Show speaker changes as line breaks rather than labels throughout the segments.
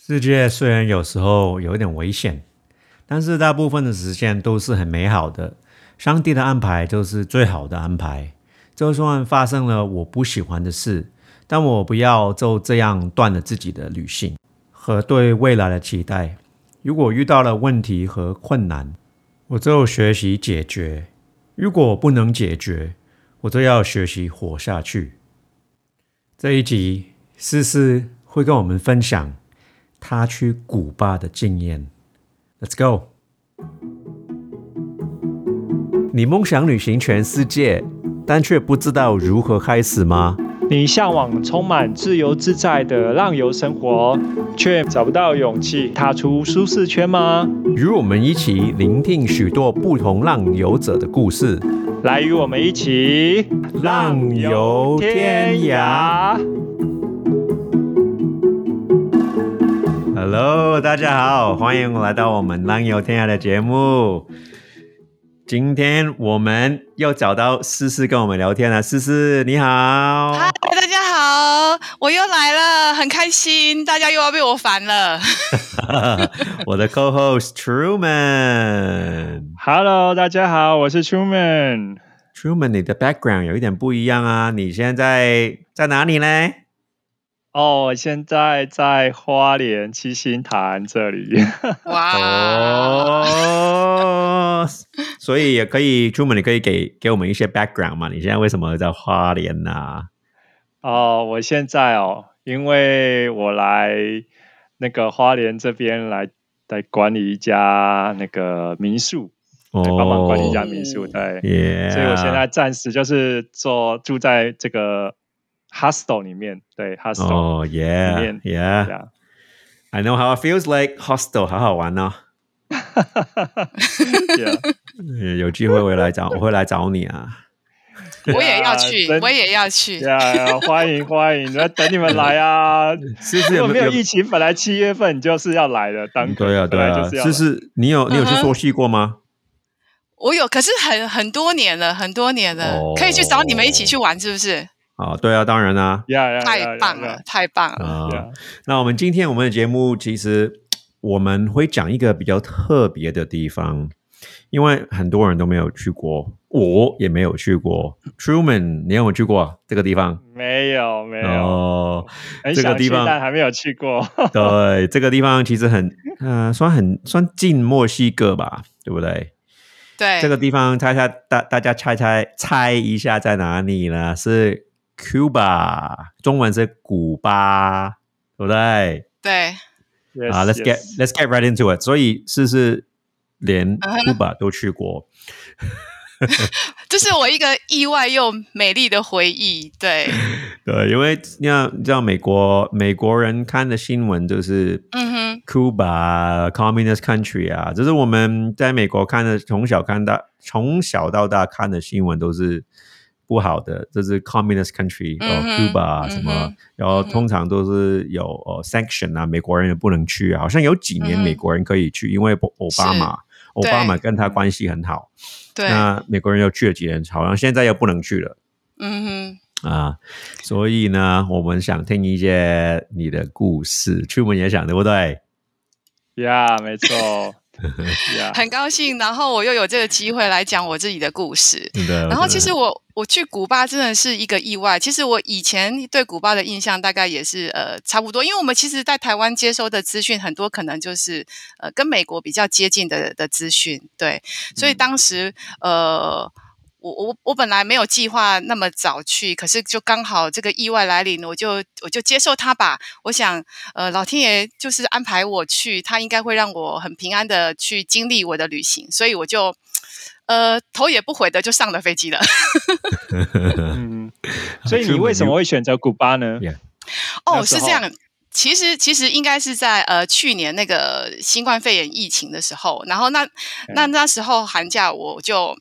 世界虽然有时候有一点危险，但是大部分的时间都是很美好的。上帝的安排就是最好的安排。就算发生了我不喜欢的事，但我不要就这样断了自己的旅行和对未来的期待。如果遇到了问题和困难，我就学习解决；如果不能解决，我就要学习活下去。这一集，思思会跟我们分享他去古巴的经验。Let's go！你梦想旅行全世界，但却不知道如何开始吗？
你向往充满自由自在的浪游生活，却找不到勇气踏出舒适圈吗？
与我们一起聆听许多不同浪游者的故事，
来与我们一起
浪游天涯。Hello，大家好，欢迎来到我们浪游天涯的节目。今天我们又找到思思跟我们聊天了，思思你好。
嗨，大家好，我又来了，很开心，大家又要被我烦了。
我的 co-host Truman。
Hello，大家好，我是 Truman。
Truman，你的 background 有一点不一样啊，你现在在哪里呢？
哦，我现在在花莲七星潭这里。
哇，
哦，所以也可以，Truman，你可以给给我们一些 background 嘛？你现在为什么在花莲呢、
哦，我现在哦，因为我来那个花莲这边来来管理一家那个民宿，
哦
帮忙管理一家民宿，对。
耶，
所以我现在暂时就是做住在这个 hostel 里面，对 hostel
哦耶
里面
耶
这样。
I know how it feels like hostel，好好玩哦。
Yeah
呃 有机会我会来找，我会来找你啊。
我也要去，我也要去。
欢迎欢迎，那等你们来啊！
思思
如果没有
有没有？
疫情，本来七月份你就是要来的，当
对啊对啊，
就是要来
思思，你有你有去做戏过吗？
我有，可是很很多年了，很多年了，
哦
可以去找你们一起去玩，是不是？
啊，对啊，当然啦、
太棒了，太棒了！
那我们今天我们的节目其实我们会讲一个比较特别的地方，因为很多人都没有去过，我也没有去过。Truman，你有没有去过这个地方？
没有没有，
这个地方
但还没有去过。
对，这个地方其实很，呃，算很算近墨西哥吧，对不对？
对，
这个地方猜猜大大家猜猜猜一下在哪里呢？是 Cuba，中文是古巴，对不对？
对
啊、l e t s get let's get right into it。所以是是连
嗯哼
Cuba 都去过，
这是我一个意外又美丽的回忆。对，
对，因为你要你知道美国美国人看的新闻就是
嗯哼
，Cuba communist country 啊，就是我们在美国看的，从小看大，从小到大看的新闻都是不好的，这是 communist country 呃、
嗯
Cuba 啊什么，
嗯
然后通常都是有呃 sanction 啊，美国人也不能去啊，好像有几年美国人可以去，因为奥巴马。奥巴马跟他关系很好，
对，
那美国人又去了几年，好像现在又不能去了
嗯哼，
啊。所以呢，我们想听一些你的故事，出门也想，对不对？
呀，没错。呀，
很高兴，然后我又有这个机会来讲我自己的故事。然后其实我我去古巴真的是一个意外。其实我以前对古巴的印象大概也是呃差不多，因为我们其实在台湾接收的资讯很多可能就是呃跟美国比较接近的的资讯，对，所以当时呃。我我我本来没有计划那么早去，可是就刚好这个意外来临，我就我就接受它吧。我想，呃，老天爷就是安排我去，他应该会让我很平安的去经历我的旅行，所以我就呃头也不回的就上了飞机了。
嗯，所以你为什么会选择古巴呢？
哦，是这样。其实其实应该是在呃去年那个新冠肺炎疫情的时候，然后那那那时候寒假我就。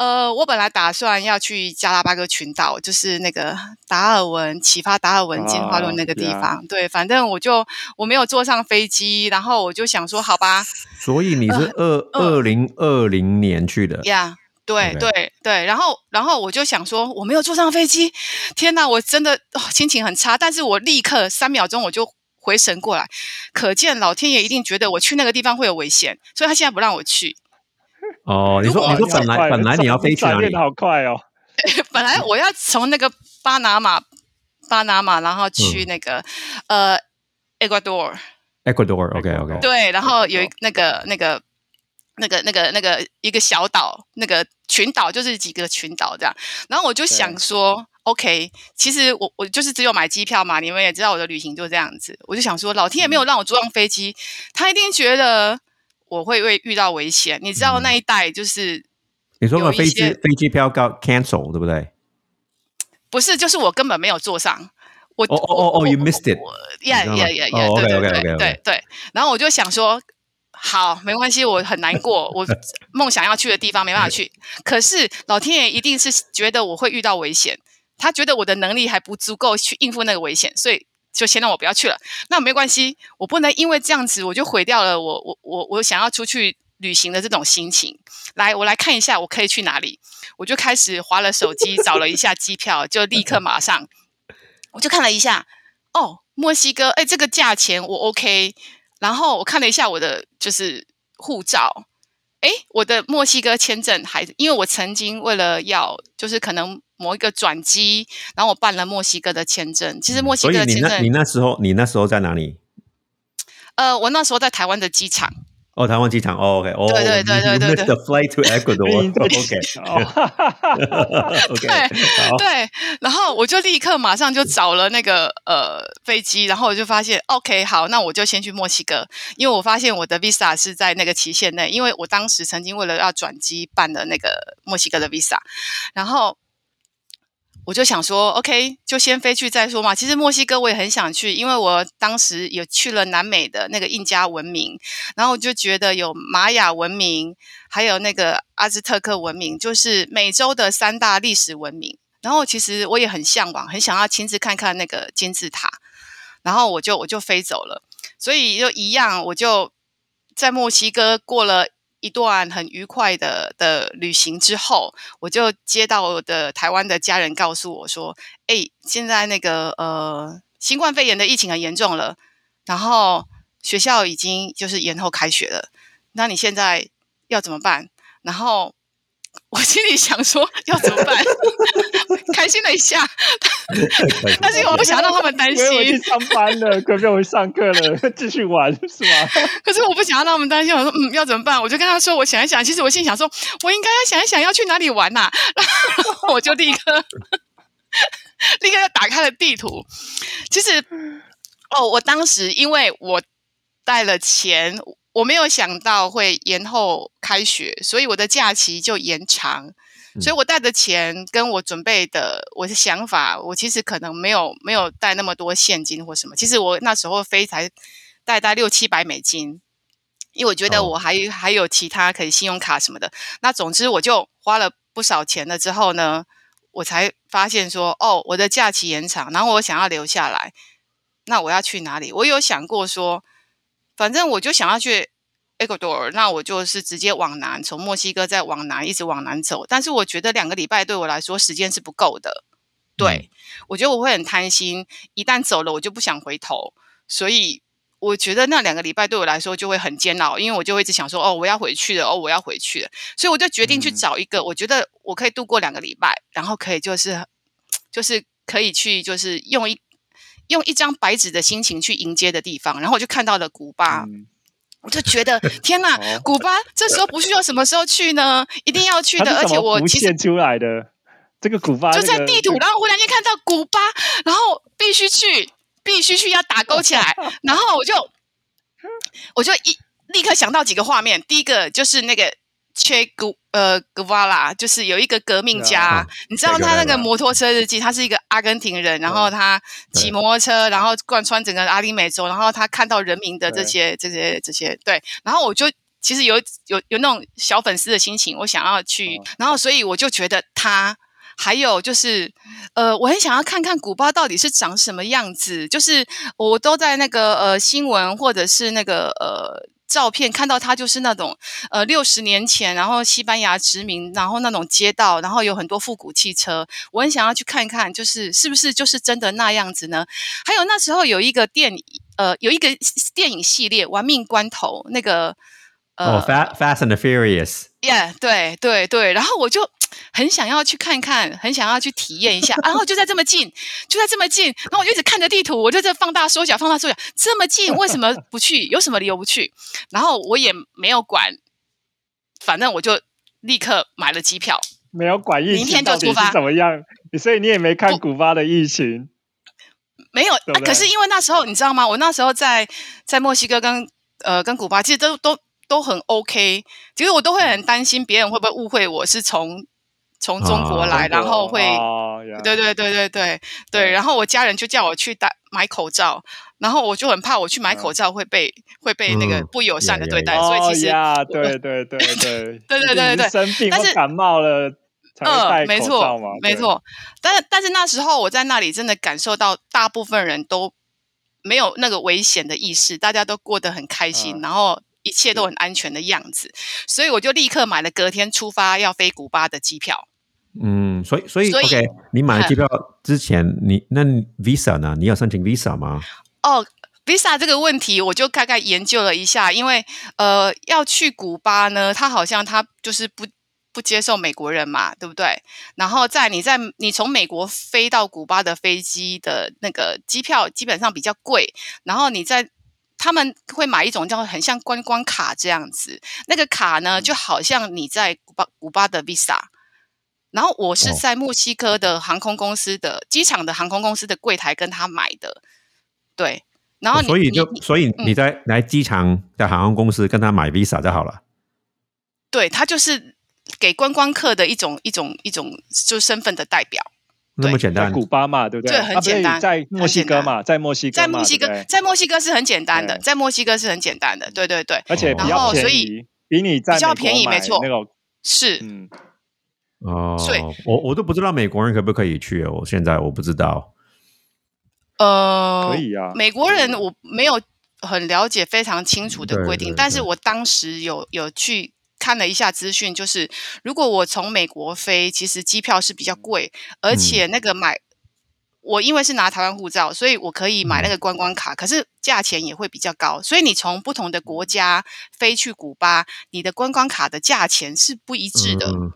呃，我本来打算要去加拉巴哥群岛，就是那个达尔文启发达尔文进化论那个地
啊
方。对，反正我就我没有坐上飞机，然后我就想说，好吧，
所以你是二二零二零年去的，
呀、对对对，然后然后我就想说，我没有坐上飞机，天哪，我真的、哦、心情很差。但是我立刻三秒钟我就回回神过来，可见老天爷一定觉得我去那个地方会有危险，所以他现在不让我去。
哦，你说你说本来本来你要飞去哪里？
好快哦！
本来我要从那个巴拿马，巴拿马，然后去那个呃，Ecuador。
Ecuador，OK OK。
对，然后有一那个那个那个那个那个一个小岛，那个群岛就是几个群岛这样。然后我就想说，OK，其实我我就是只有买机票嘛，你们也知道我的旅行就这样子。我就想说，老天爷没有让我坐上飞机，他一定觉得我会会遇到危险。你知道那一带就是
你说个飞机飞机票告 cancel 对不对？
不是，就是我根本没有坐上。我
哦哦哦，you missed it。
Yeah yeah yeah yeah，对对对对对。然后我就想说，好，没关系，我很难过，我 梦想要去的地方没办法去。可是老天爷一定是觉得我会遇到危险，他觉得我的能力还不足够去应付那个危险，所以就先让我不要去了。那没关系，我不能因为这样子我就毁掉了我我我我想要出去旅行的这种心情。来，我来看一下我可以去哪里。我就开始划了手机，找了一下机票，就立刻马上。我就看了一下，哦，墨西哥，哎，这个价钱我 OK。然后我看了一下我的就是护照，哎，我的墨西哥签证还，因为我曾经为了要就是可能某一个转机，然后我办了墨西哥的签证。其实墨西哥的签证，
你那时候你那时候在哪里？
呃，我那时候在台湾的机场。
哦，台湾机场哦，OK，哦，
对对对对对对
，The flight to Ecuador，OK，
对 对，然后我就立刻马上就找了那个呃飞机，然后我就发现，OK，好，那我就先去墨西哥，因为我发现我的 Visa 是在那个期限内，因为我当时曾经为了要转机办的那个墨西哥的 Visa，然后。我就想说，OK，就先飞去再说嘛。其实墨西哥我也很想去，因为我当时有去了南美的那个印加文明，然后我就觉得有玛雅文明，还有那个阿兹特克文明，就是美洲的三大历史文明。然后其实我也很向往，很想要亲自看看那个金字塔。然后我就我就飞走了，所以就一样，我就在墨西哥过了。一段很愉快的的旅行之后，我就接到我的台湾的家人告诉我说：“哎，现在那个呃新冠肺炎的疫情很严重了，然后学校已经就是延后开学了，那你现在要怎么办？”然后。我心里想说要怎么办，开心了一下，但是我不想让他们担心。
我去上班了，可是我上课了，继续玩是吗？
可是我不想要让他们担心。我说嗯，要怎么办？我就跟他说，我想一想。其实我心想说，我应该要想一想要去哪里玩呐。我就立刻 立刻就打开了地图。其实哦，我当时因为我带了钱。我没有想到会延后开学，所以我的假期就延长。所以我带的钱跟我准备的我的想法，我其实可能没有没有带那么多现金或什么。其实我那时候飞才带带六七百美金，因为我觉得我还还有其他可以信用卡什么的。那总之我就花了不少钱了之后呢，我才发现说，哦，我的假期延长，然后我想要留下来，那我要去哪里？我有想过说。反正我就想要去 Ecuador，那我就是直接往南，从墨西哥再往南，一直往南走。但是我觉得两个礼拜对我来说时间是不够的。对我觉得我会很贪心，一旦走了我就不想回头。所以我觉得那两个礼拜对我来说就会很煎熬，因为我就会一直想说：哦，我要回去了，哦，我要回去了。所以我就决定去找一个我觉得我可以度过两个礼拜，然后可以就是就是可以去就是用一。用一张白纸的心情去迎接的地方，然后我就看到了古巴，我就觉得 天哪，古巴这时候不需要什么时候去呢？一定要去的，而且我其实
出来的这个古巴
就在地图，然后忽然间看到古巴，然后必须去，必须去，要打勾起来，然后我就我就一立刻想到几个画面，第一个就是那个。切古呃古瓦拉就是有一个革命家，你知道他那个摩托车日记，他是一个阿根廷人，然后他骑摩托车，然后贯穿整个阿丁美洲，然后他看到人民的这些这些这些对，然后我就其实有有有那种小粉丝的心情，我想要去，然后所以我就觉得他还有就是呃，我很想要看看古巴到底是长什么样子，就是我都在那个呃新闻或者是那个呃。照片看到它就是那种，呃，六十年前，然后西班牙殖民，然后那种街道，然后有很多复古汽车，我很想要去看看，就是是不是就是真的那样子呢？还有那时候有一个电，呃有一个电影系列《玩命关头》那个呃
哦，Fast Fast and the
Furious，Yeah，对对对，然后我就很想要去看看，很想要去体验一下，然后就在这么近，就在这么近，然后我就一直看着地图，我就在放大缩小，放大缩小，这么近，为什么不去？有什么理由不去？然后我也没有管，反正我就立刻买了机票。
没有管疫
明天就出发
怎么样，所以你也没看古巴的疫情。
没有可是因为那时候你知道吗？我那时候在在墨西哥跟呃跟古巴，其实都都都很 OK，其实我都会很担心别人会不会误会我是从从中国来然后会对对对对对对然后我家人就叫我去戴买口罩然后我就很怕我去买口罩会被会被那个不友善的对待所以其实
对对对对
对对对对
生病感冒了才戴口罩
没错。但是但是那时候我在那里真的感受到大部分人都没有那个危险的意识大家都过得很开心然后一切都很安全的样子所以我就立刻买了隔天出发要飞古巴的机票
嗯，所以所以
所以
OK，你买机票之前，你那 Visa 呢？你有申请 Visa 吗？
哦，Visa 这个问题，我就大概研究了一下，因为呃，要去古巴呢，他好像他就是不不接受美国人嘛，对不对？然后在你在你从美国飞到古巴的飞机的那个机票基本上比较贵，然后你在他们会买一种叫很像观光卡这样子，那个卡呢就好像你在古巴古巴的 Visa。然后我是
哦
在墨西哥的航空公司的、机场的航空公司的柜台跟他买的，对。然后
所以就所以你在来机场的航空公司跟他买 Visa 就好了。
对他就是给观光客的一种一种一种就身份的代表，
那么简单，
古巴嘛，对不对？
对很简单
在墨西哥嘛，在墨西哥，
在墨西哥在墨西哥是很简单的，在墨西哥是很简单的，对对对，
而且比
然
较
后所以
便宜，比你在
比较便宜没错
那个
是。
嗯，
哦
所以，
我我都不知道美国人可不可以去，我现在我不知道。
呃，
可以啊。
美国人我没有很了解非常清楚的
对
规定，
对对
但是我当时有有去看了一下资讯，就是如果我从美国飞，其实机票是比较贵，而且那个买。我因为是拿台湾护照，所以我可以买那个观光卡，可是价钱也会比较高。所以你从不同的国家飞去古巴，你的观光卡的价钱是不一致的。
嗯嗯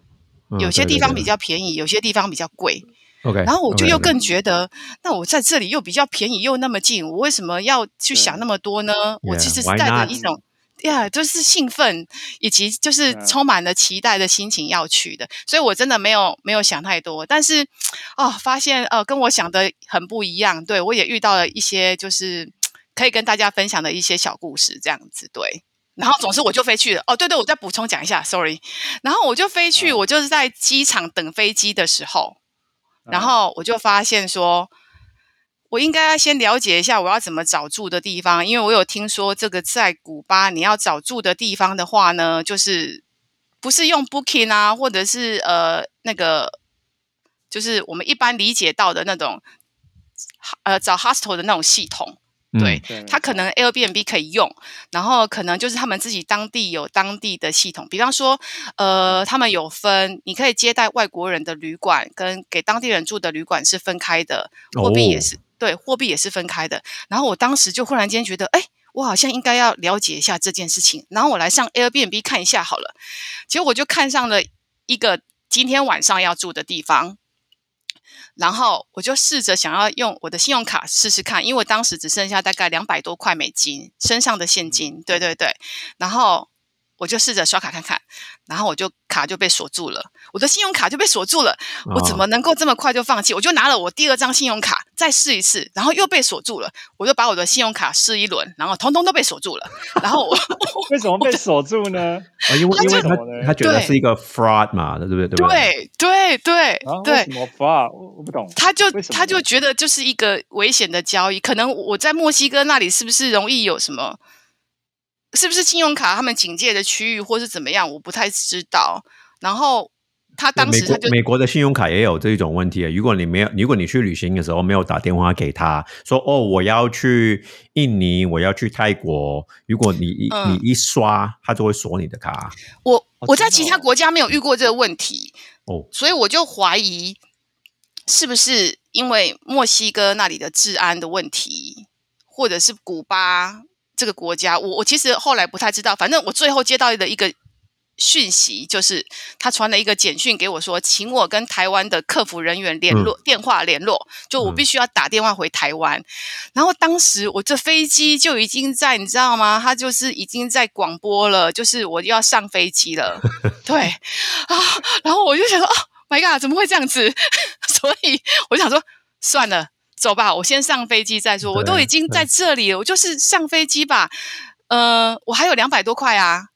有些地方比
较
较便宜，有些地方比较贵。
OK，
然后我就又更觉得，那我在这里又比较便宜又那么近，我为什么要去想那么多呢？我其实是带着？一种。呀就是兴奋，以及就是充满了期待的心情要去的，所以我真的没有没有想太多，但是哦，发现呃跟我想的很不一样，对我也遇到了一些就是 可以跟大家分享的一些小故事，这样子对。然后总之我就飞去了，哦对对，我再补充讲一下，sorry。然后我就飞去，
嗯
我就是在机场等飞机的时候，然
啊
后我就发现说，我应该先了解一下我要怎么找住的地方，因为我有听说这个在古巴你要找住的地方的话呢，就是不是用 Booking 啊，或者是呃那个，就是我们一般理解到的那种呃找 hostel 的那种系统。对，
对
他可能 Airbnb 可以用，然后可能就是他们自己当地有当地的系统，比方说，呃，他们有分，你可以接待外国人的旅馆跟给当地人住的旅馆是分开的，货币也
哦
是、对，货币也是分开的。然后我当时就忽然间觉得，哎，我好像应该要了解一下这件事情，然后我来上 Airbnb 看一下好了。结果我就看上了一个今天晚上要住的地方。然后我就试着想要用我的信用卡试试看，因为我当时只剩下大概两百多块美金身上的现金，对对对。然后我就试着刷卡看看，然后我就卡就被锁住了，我的信用卡就被锁住了。我怎么能够这么快就放弃？我就拿了我第二张信用卡再试一次，然后又被锁住了。我就把我的信用卡试一轮，然后通通都被锁住了。然后我
为什么被锁住呢？
哦因为因为
什么呢
他觉得是一个 fraud 嘛，对不对？对不对？
对对对对
啊什，么 fraud？我我不懂。
他就他就觉得就是一个危险的交易，可能我在墨西哥那里是不是容易有什么？是不是信用卡他们警戒的区域，或是怎么样？我不太知道。然后他当时他就
国美国的信用卡也有这种问题。如果你没有，如果你去旅行的时候没有打电话给他说哦，我要去印尼，我要去泰国，如果你一、
嗯
你一刷，他就会锁你的卡。
我
哦
我在其他国家没有遇过这个问题，
哦，
所以我就怀疑是不是因为墨西哥那里的治安的问题，或者是古巴这个国家，我我其实后来不太知道，反正我最后接到的一个。讯息就是他传了一个简讯给我，说请我跟台湾的客服人员联络，电话联络，就我必须要打电话回台湾。然后当时我这飞机就已经在，你知道吗？他就是已经在广播了，就是我要上飞机了。对啊，然后我就想说，哦，My God，怎么会这样子？所以我想说，算了，走吧，我先上飞机再说。我都已经在这里了，我就是上飞机吧。呃，我还有两百多块啊。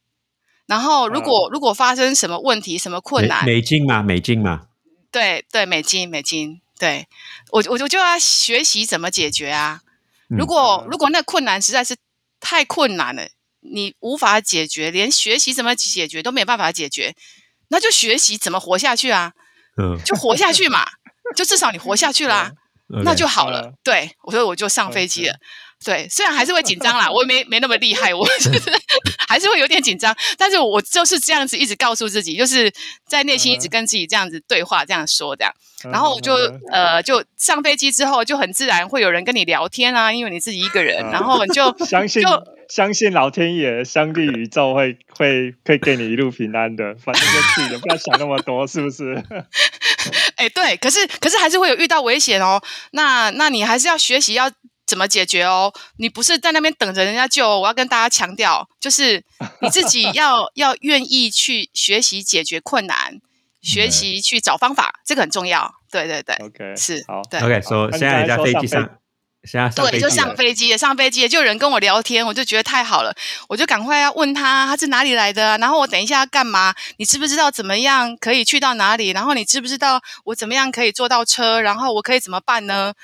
然后，如果如果发生什么问题、什么困难，
美金嘛，美金嘛，
对对，美金美金，对我我我就要学习怎么解决啊。如果如果那困难实在是太困难了，你无法解决，连学习怎么解决都没有办法解决，那就学习怎么活下去啊。嗯，就活下去嘛，就至少你活下去啦，那就好了。对，所以我就上飞机了。对，虽然还是会紧张啦，我没没那么厉害，我 就是 还是会有点紧张，但是我就是这样子一直告诉自己，就是在内心一直跟自己这样子对话，这样说这样，然后我就呃，就上飞机之后就很自然会有人跟你聊天啊，因为你自己一个人，然后你就
相信相信老天爷、上帝、宇宙会会会给你一路平安的，反正就去了，不要想那么多，是不是？
哎，对，可是可是还是会有遇到危险哦，那那你还是要学习要。怎么解决哦？你不是在那边等着人家救，我要跟大家强调，就是你自己要要愿意去学习解决困难，学习去找方法，这个很重要。对对对
，OK，
是
好。
对
，OK，说现在在飞机上，现在
对，就上飞机，上飞机就有人跟我聊天，我就觉得太好了，我就赶快要问他他是哪里来的，然后我等一下要干嘛？你知不知道怎么样可以去到哪里？然后你知不知道我怎么样可以坐到车？然后我可以怎么办呢？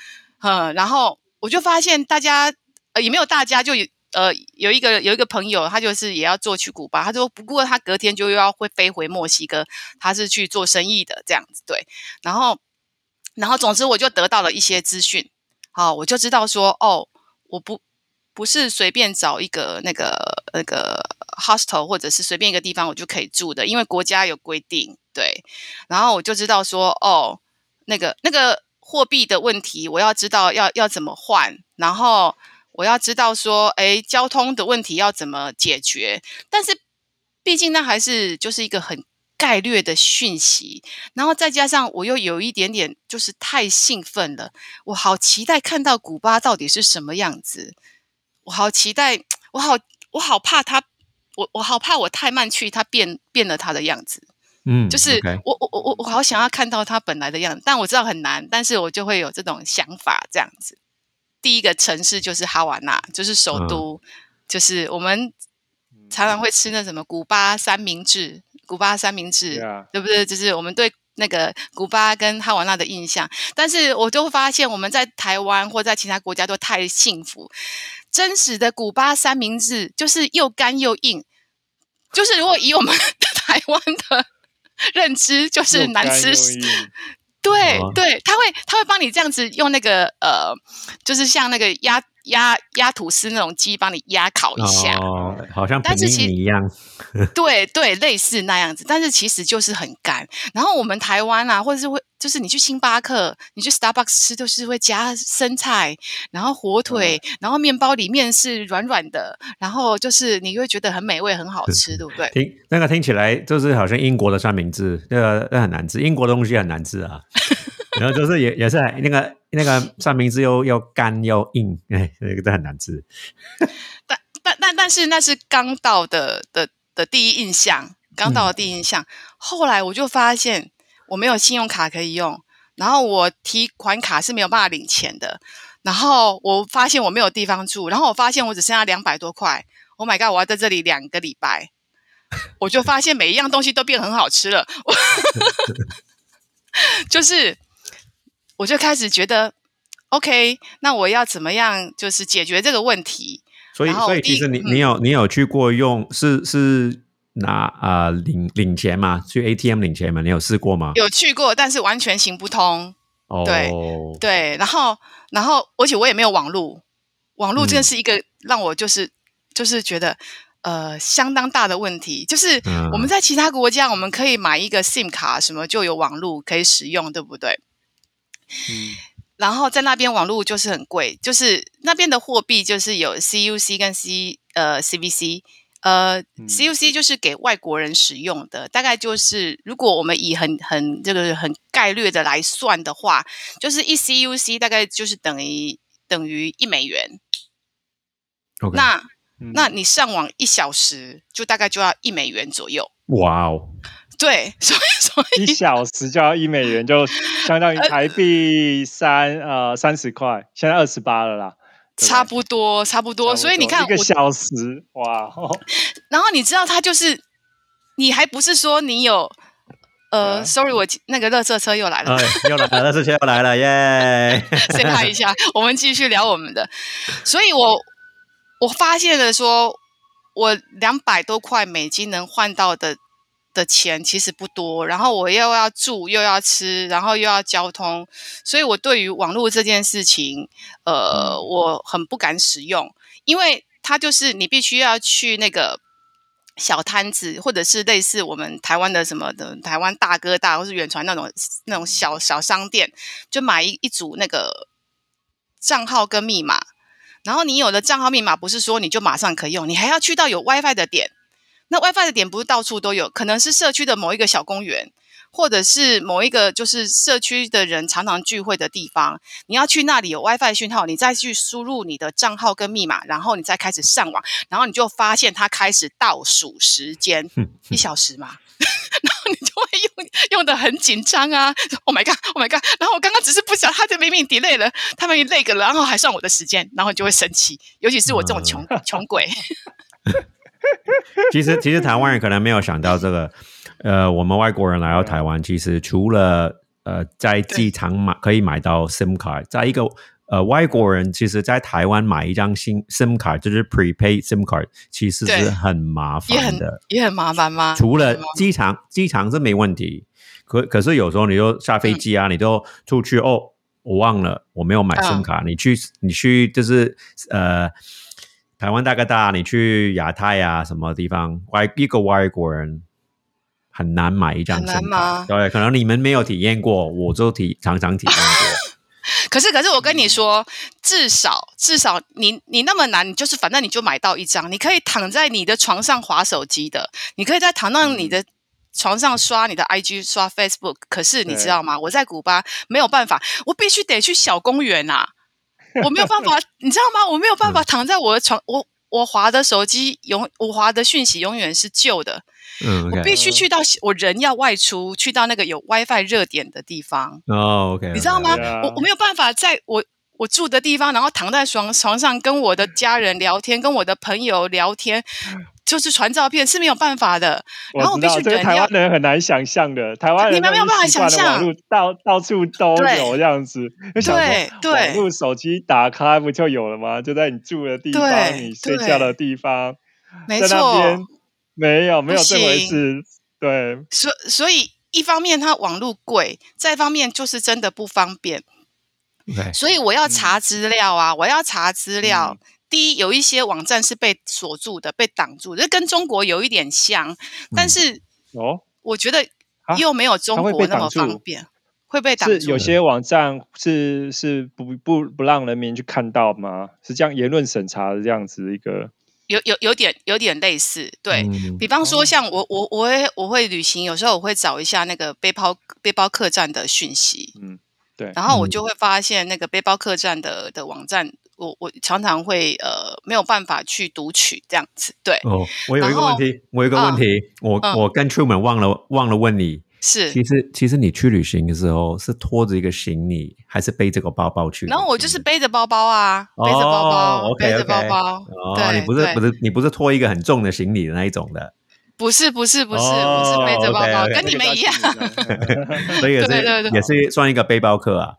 嗯，然后。我就发现大家呃也没有大家就有呃有一个有一个朋友他就是也要坐去古巴，他说不过他隔天就又要会飞回墨西哥，他是去做生意的这样子对，然后然后总之我就得到了一些资讯，好我就知道说哦我不不是随便找一个那个那个 hostel 或者是随便一个地方我就可以住的，因为国家有规定对，然后我就知道说哦那个那个。货币的问题，我要知道要要怎么换，然后我要知道说，哎，交通的问题要怎么解决？但是毕竟那还是就是一个很概略的讯息，然后再加上我又有一点点就是太兴奋了，我好期待看到古巴到底是什么样子，我好期待，我好我好怕他，我我好怕我太慢去，他变变了他的样子。
嗯，
就是我我我我我好想要看到它本来的样子，但我知道很难，但是我就会有这种想法这样子。第一个城市就是哈瓦那，就是首都，就是我们常常会吃那什么古巴三明治，古巴三明治，对不对？就是我们对那个古巴跟哈瓦那的印象，但是我就会发现我们在台湾或在其他国家都太幸福，真实的古巴三明治就是又干又硬，就是如果以我们台湾的。认知就是难吃，对对，他会他会帮你这样子用那个呃，就是像那个压。压压吐司那种机帮你压烤一下，
哦，好像但是其实一样。
对对，类似那样子，但是其实就是很干。然后我们台湾啊，或者是会，就是你去星巴克，你去 Starbucks 吃，都是会加生菜，然后火腿，然后面包里面是软软的，然后就是你会觉得很美味，很好吃，对不对？
听那个听起来就是好像英国的三明治，那个那很难吃，英国的东西很难吃啊。然后就是也也是那个那个三明治又又干又硬，哎，那个都很难吃。
但但但但是那是刚到的的的第一印象，刚到的第一印象。后来我就发现我没有信用卡可以用，然后我提款卡是没有办法领钱的。然后我发现我没有地方住，然后我发现我只剩下两百多块。Oh my god！我要在这里两个礼拜，我就发现每一样东西都变很好吃了，就是。我就开始觉得，OK，那我要怎么样，就是解决这个问题？
所以，所以其实你你有你有去过用是是拿啊领领钱吗？去 ATM 领钱吗？你有试过吗？
有去过，但是完全行不通。哦，对对，然后然后，而且我也没有网络，网络真的是一个让我就是就是觉得呃相当大的问题。就是我们在其他国家，我们可以买一个 SIM 卡，什么就有网络可以使用，对不对？然后在那边网络就是很贵，就是那边的货币就是有 CUC 跟 C 呃 CVC，呃 CUC 就是给外国人使用的，大概就是如果我们以很很这个很概率的来算的话，就是一 CUC 大概就是等于等于一美元。那
嗯。
那你上网一小时就大概就要一美元左右。
哇哦，
对，所以所以一
小时就要一美元，就相当于 台币三呃三十块，现在二十八了啦，
差不多差不多。所以你看
一个小时，哇，
然后你知道他就是，你还不是说你有，呃、
啊
s o r r y 我那个乐色车又来了，
哎，又来了，乐色车又来了耶
！say hi 一下，我们继续聊我们的。所以我我发现了说，我两百多块美金能换到的的钱其实不多，然后我又要住又要吃，然后又要交通，所以我对于网络这件事情，呃，我很不敢使用，因为它就是你必须要去那个。小摊子，或者是类似我们台湾的什么的台湾大哥大，或是远传那种那种小小商店，就买一一组那个账号跟密码，然后你有了账号密码，不是说你就马上可以用，你还要去到有 WiFi 的点。那 WiFi 的点不是到处都有，可能是社区的某一个小公园，或者是某一个就是社区的人常常聚会的地方。你要去那里有 WiFi 讯号，你再去输入你的账号跟密码，然后你再开始上网，然后你就发现它开始倒数时间，一小时嘛。然后你就会用用的很紧张啊！Oh my god，Oh my god！然后我刚刚只是不想，他就明明 delay 了，他们 delay 了，然后还算我的时间，然后你就会生气。尤其是我这种穷、穷鬼，
其实，其实台湾人可能没有想到这个。呃，我们外国人来到台湾，其实除了呃在机场买可以买到 SIM 卡，在一个呃外国人其实，在台湾买一张新 SIM 卡，就是 prepaid SIM 卡，其实是很麻烦的。
也很麻烦吗？
除了机场，机场是没问题，可可是有时候你就下飞机啊，你就出去哦，我忘了我没有买
嗯
SIM 卡，你去你去就是呃台湾大哥大，你去亚太啊什么地方，外一个外国人很难买一张
很难吗
对，可能你们没有体验过，我就体常常体验过。
可是，可是我跟你说，至少至少你你那么难，你就是反正你就买到一张，你可以躺在你的床上划手机的，你可以在躺到你的床上刷你的 IG 刷 Facebook。可是你知道吗？我在古巴没有办法，我必须得去小公园啊，我没有办法，你知道吗？我没有办法躺在我的床，我我划的手机永我划的讯息永远是旧的，
嗯
我必须去到我人要外出，去到那个有 WiFi 热点的地方。
哦，OK，
你知道吗？我我没有办法在我我住的地方，然后躺在床床上跟我的家人聊天，跟我的朋友聊天，就是传照片是没有办法的。然后
我
必须人要
台湾人很难想象的，台湾人
你们没有办法想象
网络到到处都有这样子，
对对。
网络手机打开不就有了吗？就在你住的地方，你睡觉的地方，
没
在那边
错，
没有没有这回事，对，
所所以一方面它网络贵，再一方面就是真的不方便，所以我要查资料啊，我要查资料。
嗯
第一，有一些网站是被锁住的，被挡住的，这跟中国有一点像，但是
哦，
我觉得
啊
又没有中国那么方便，会被挡住。
是有些网站是是不不不让人民去看到吗？是这样言论审查的这样子一个，
有有有点有点类似，对。
嗯
比方说，
哦
像我我我会我会旅行，有时候我会找一下那个背包背包客栈的讯息，
嗯，对，
然后我
嗯
就会发现那个背包客栈的的网站，我我常常会呃没有办法去读取这样子，对，
哦，我有一个问题，我有一个问题，我
嗯
我跟 Truman 忘了忘了问你，
是。
其实其实你去旅行的时候是拖着一个行李，还是背这个包包去？
然后我就是背着包包啊，背着包包，背着包包，
哦，
对
你不是不是你不是拖一个很重的行李的那一种的，
不是不是不是，
哦
我是背着包包跟你们一样。
所以也是
对对对
也是算一个背包客啊。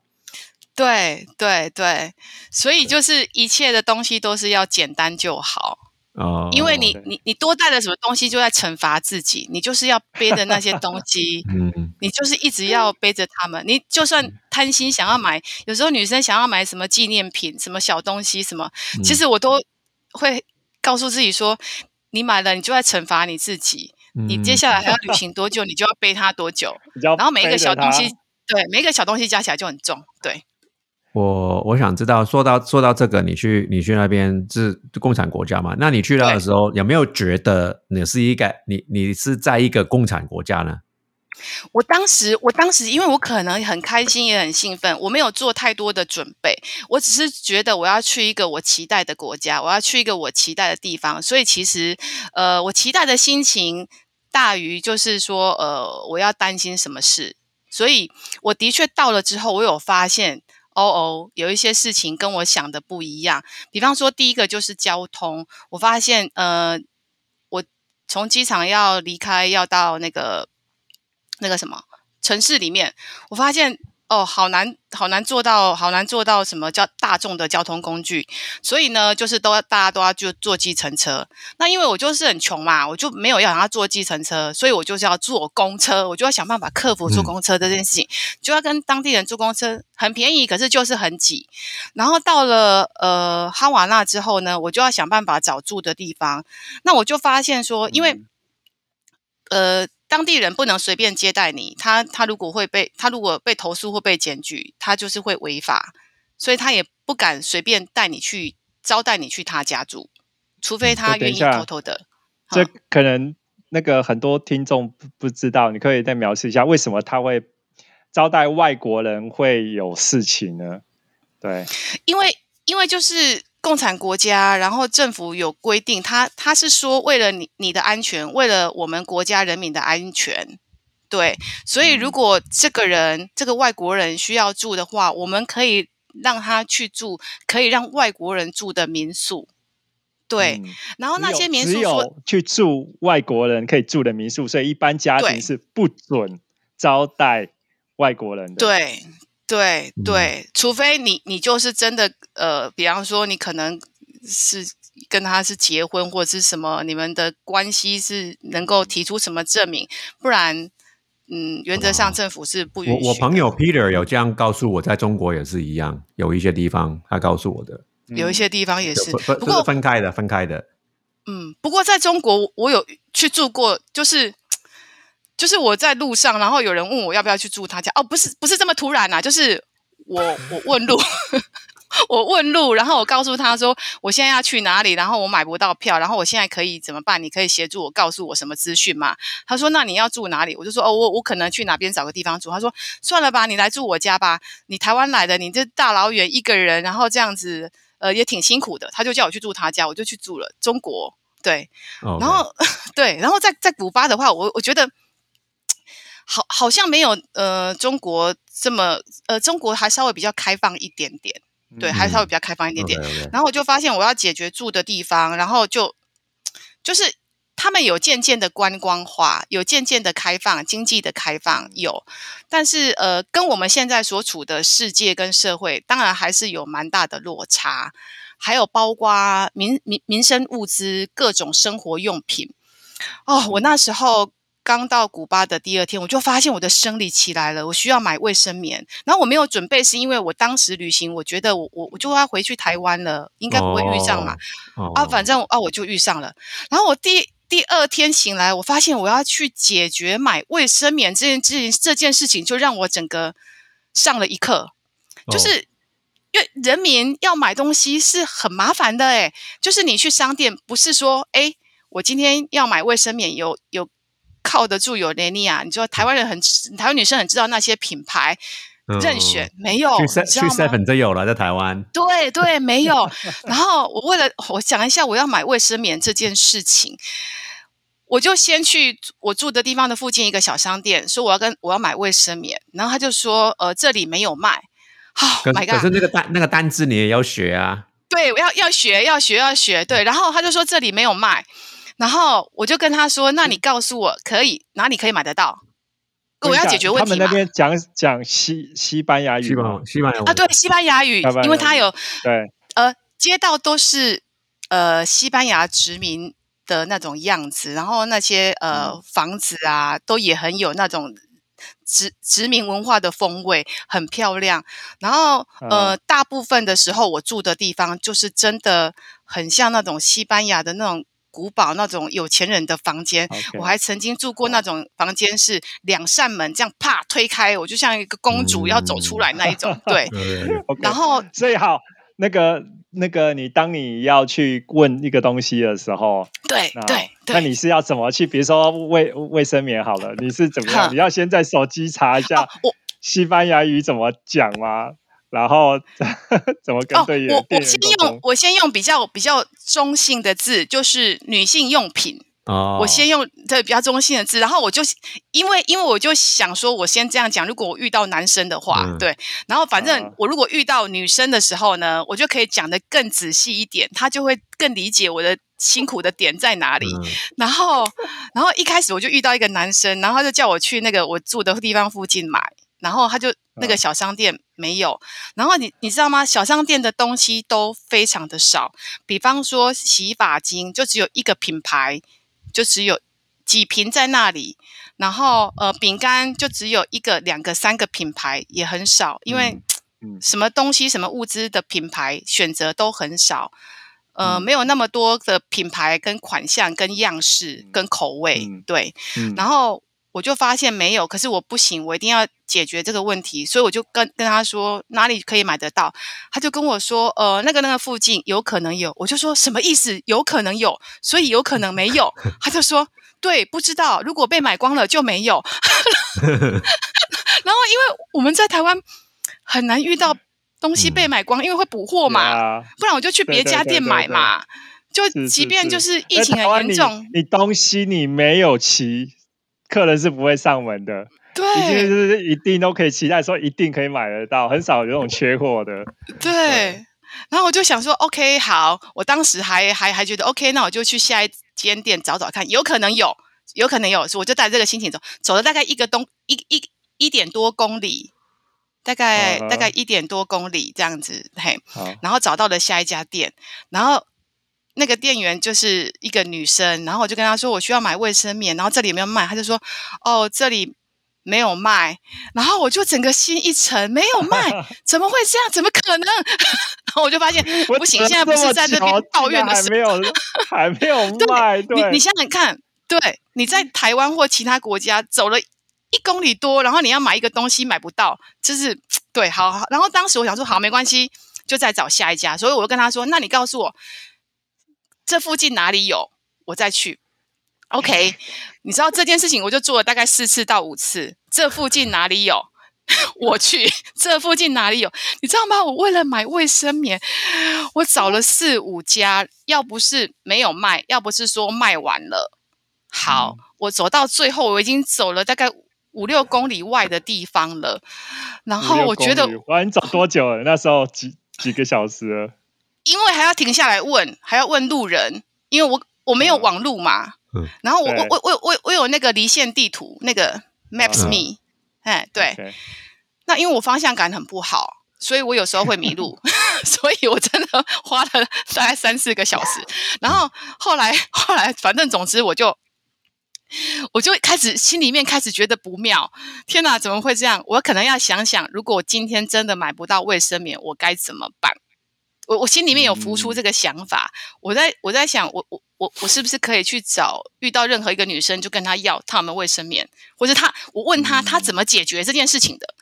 对对对，所以就是一切的东西都是要简单就好，
哦，
因为你你你多带了什么东西，就在惩罚自己。你就是要背着那些东西，
嗯
你就是一直要背着他们。你就算贪心想要买，有时候女生想要买什么纪念品、什么小东西、什么，
嗯
其实我都会告诉自己说，你买了，你就在惩罚你自己。你接下来还要旅 行多久，你就要背它多久。然后每一个小东西，对每一个小东西加起来就很重，对。
我我想知道，说到说到这个，你去你去那边是共产国家嘛？那你去到的时候，有没有觉得你是一个你你是在一个共产国家呢？
我当时，我当时，因为我可能很开心，也很兴奋，我没有做太多的准备，我只是觉得我要去一个我期待的国家，我要去一个我期待的地方，所以其实，呃，我期待的心情大于就是说，呃，我要担心什么事，所以我的确到了之后，我有发现。哦哦，有一些事情跟我想的不一样。比方说，第一个就是交通，我发现，呃，我从机场要离开，要到那个那个什么城市里面，我发现。哦，好难，好难做到，好难做到什么叫大众的交通工具。所以呢，就是都大家都要就坐计程车。那因为我就是很穷嘛，我就没有要想要坐计程车，所以我就是要坐公车。我就要想办法克服坐公车这件事情，就要跟当地人坐公车，很便宜，可是就是很挤。然后到了呃哈瓦那之后呢，我就要想办法找住的地方。那我就发现说，因为呃。当地人不能随便接待你，他他如果会被他如果被投诉或被检举，他就是会违法，所以他也不敢随便带你去招待你去他家住，除非他愿意偷偷的。
这可能那个很多听众不不知道，你可以再描述一下为什么他会招待外国人会有事情呢？对，
因为因为就是。共产国家，然后政府有规定，他他是说为了你你的安全，为了我们国家人民的安全，对，所以如果这个人这个外国人需要住的话，我们可以让他去住可以让外国人住的民宿，对，然后那些民宿
只有去住外国人可以住的民宿，所以一般家庭是不准招待外国人的，
对。对对，除非你你就是真的呃，比方说你可能是跟他是结婚或者是什么，你们的关系是能够提出什么证明，不然嗯，原则上政府是不允
许。我我朋友 Peter 有这样告诉我，在中国也是一样，有一些地方他告诉我的，
有一些地方也是，
不过分开的，分开的。
嗯，不过在中国我有去住过，就是。就是我在路上，然后有人问我要不要去住他家。哦，不是，不是这么突然呐，就是我我问路，我问路，然后我告诉他说我现在要去哪里，然后我买不到票，然后我现在可以怎么办？你可以协助我告诉我什么资讯吗？他说那你要住哪里？我就说哦，我我可能去哪边找个地方住。他说算了吧，你来住我家吧。你台湾来的，你这大老远一个人，然后这样子，呃，也挺辛苦的。他就叫我去住他家，我就去住了。中国对，然后 对，然后在在古巴的话，我我觉得。好，好像没有呃，中国这么呃，中国还稍微比较开放一点点，对，还稍微比较开放一点点。然后我就发现我要解决住的地方，然后就就是他们有渐渐的观光化，有渐渐的开放，经济的开放有，但是呃，跟我们现在所处的世界跟社会，当然还是有蛮大的落差。还有包括民民民生物资，各种生活用品。哦，我那时候。刚到古巴的第二天，我就发现我的生理起来了，我需要买卫生棉。然后我没有准备，是因为我当时旅行，我觉得我我我就要回去台湾了，应该不会遇上嘛。啊，反正啊，我就遇上了。然后我第第二天醒来，我发现我要去解决买卫生棉这件这这件事情，就让我整个上了一课。就是因为人民要买东西是很麻烦的，哎就是你去商店，不是说哎，我今天要买卫生棉，有有。靠得住有能力啊！你说台湾人很，台湾女生很知道那些品牌任选没有？
去 seven 就有了，在台湾。
对对，没有。然后我为了我讲一下我要买卫生棉这件事情，我就先去我住的地方的附近一个小商店，说我要跟我要买卫生棉，然后他就说呃这里没有卖。好，可
是那个单那个单字你也要学啊。
对，我要要学要学要学。对，然后他就说这里没有卖。然后我就跟他说：“那你告诉我，可以哪里可以买得到？我要解决问
题他们那边讲讲西西班牙语
吗？西班牙
啊，对，西班牙语，因为他有
对
呃，街道都是呃西班牙殖民的那种样子，然后那些呃房子啊，都也很有那种殖殖民文化的风味，很漂亮。然后呃，大部分的时候我住的地方就是真的很像那种西班牙的那种。”古堡那种有钱人的房间。我还曾经住过那种房间，是两扇门这样啪推开，我就像一个公主要走出来那一种。对，然后
所以好，那个那个，你当你要去问一个东西的时候，
对对对，
那你是要怎么去？比如说卫卫生棉好了，你是怎么样？你要先在手机查一下
哦我
西班牙语怎么讲吗？然后 怎么跟
哦，
队员、
我我先？用我先用比较比较中性的字，就是女性用品。
哦，
我先用这比较中性的字，然后我就因为因为我就想说，我先这样讲，如果我遇到男生的话，
嗯
对，然后反正
啊
我如果遇到女生的时候呢，我就可以讲的更仔细一点，他就会更理解我的辛苦的点在哪里。
嗯
然后，然后一开始我就遇到一个男生，然后他就叫我去那个我住的地方附近买，然后他就那个
嗯
小商店没有，然后你你知道吗？小商店的东西都非常的少，比方说洗发精就只有一个品牌，就只有几瓶在那里，然后呃饼干就只有一个、两个、三个品牌，也很少，因为。什么东西、什么物资的品牌选择都很少，呃，
嗯
没有那么多的品牌跟款项、跟样式、
嗯
跟口味，
嗯
对。
嗯
然后我就发现没有，可是我不行，我一定要解决这个问题，所以我就跟跟他说哪里可以买得到，他就跟我说，呃，那个那个附近有可能有，我就说什么意思？有可能有，所以有可能没有，他就说。对，不知道，如果被买光了就没有。然后，因为我们在台湾很难遇到东西被买光，因为会补货嘛，
呀
不然我就去别家店买嘛。就即便就是疫情很严重，
你东西你没有齐，客人是不会上门的。对一定
对
是一定都可以期待说一定可以买得到，很少有这种缺货的。
对。然后我就想说，OK，好，我当时还还还觉得 OK，那我就去下一间店找找看，有可能有，有可能有，我就带这个心情走，走了大概一个东一一一点多公里，大概、大概一点多公里这样子，嘿，
好，
然后找到了下一家店，然后那个店员就是一个女生，然后我就跟她说我需要买卫生棉，然后这里有没有卖？她就说哦这里没有卖，然后我就整个心一沉，没有卖，怎么会这样？怎么可能？然后我就发现
我
不行，
等
现在不是在这边抱怨的时
竟然还没有还没有 卖，对，
你你想想看，对，你在台湾或其他国家走了一公里多，然后你要买一个东西买不到，就是对，好，好。然后当时我想说，好，没关系，就再找下一家。所以我就跟他说，那你告诉我这附近哪里有，我再去。OK，你知道这件事情，我就做了大概四次到五次。这附近哪里有？我去，这附近哪里有？你知道吗？我为了买卫生棉，我找了四五家，要不是没有卖，要不是说卖完了。好，我走到最后，我已经走了大概五六公里外的地方了。然后我觉得
哇，你走多久了？那时候几几个小时了？
因为还要停下来问，还要问路人，因为我我没有
嗯
网路嘛。
嗯
然后我
我
我我我我有那个离线地图，那个 Maps
嗯
Me，哎、对。那因为我方向感很不好，所以我有时候会迷路，所以我真的花了大概三四个小时。然后后来后来，反正总之我就。我就开始心里面开始觉得不妙，天哪，怎么会这样？我可能要想想，如果我今天真的买不到卫生棉，我该怎么办？我我心里面有浮出这个想法，我在我在想，我我我我是不是可以去找遇到任何一个女生，就跟她要他们卫生棉，或者她我问她她怎么解决这件事情的？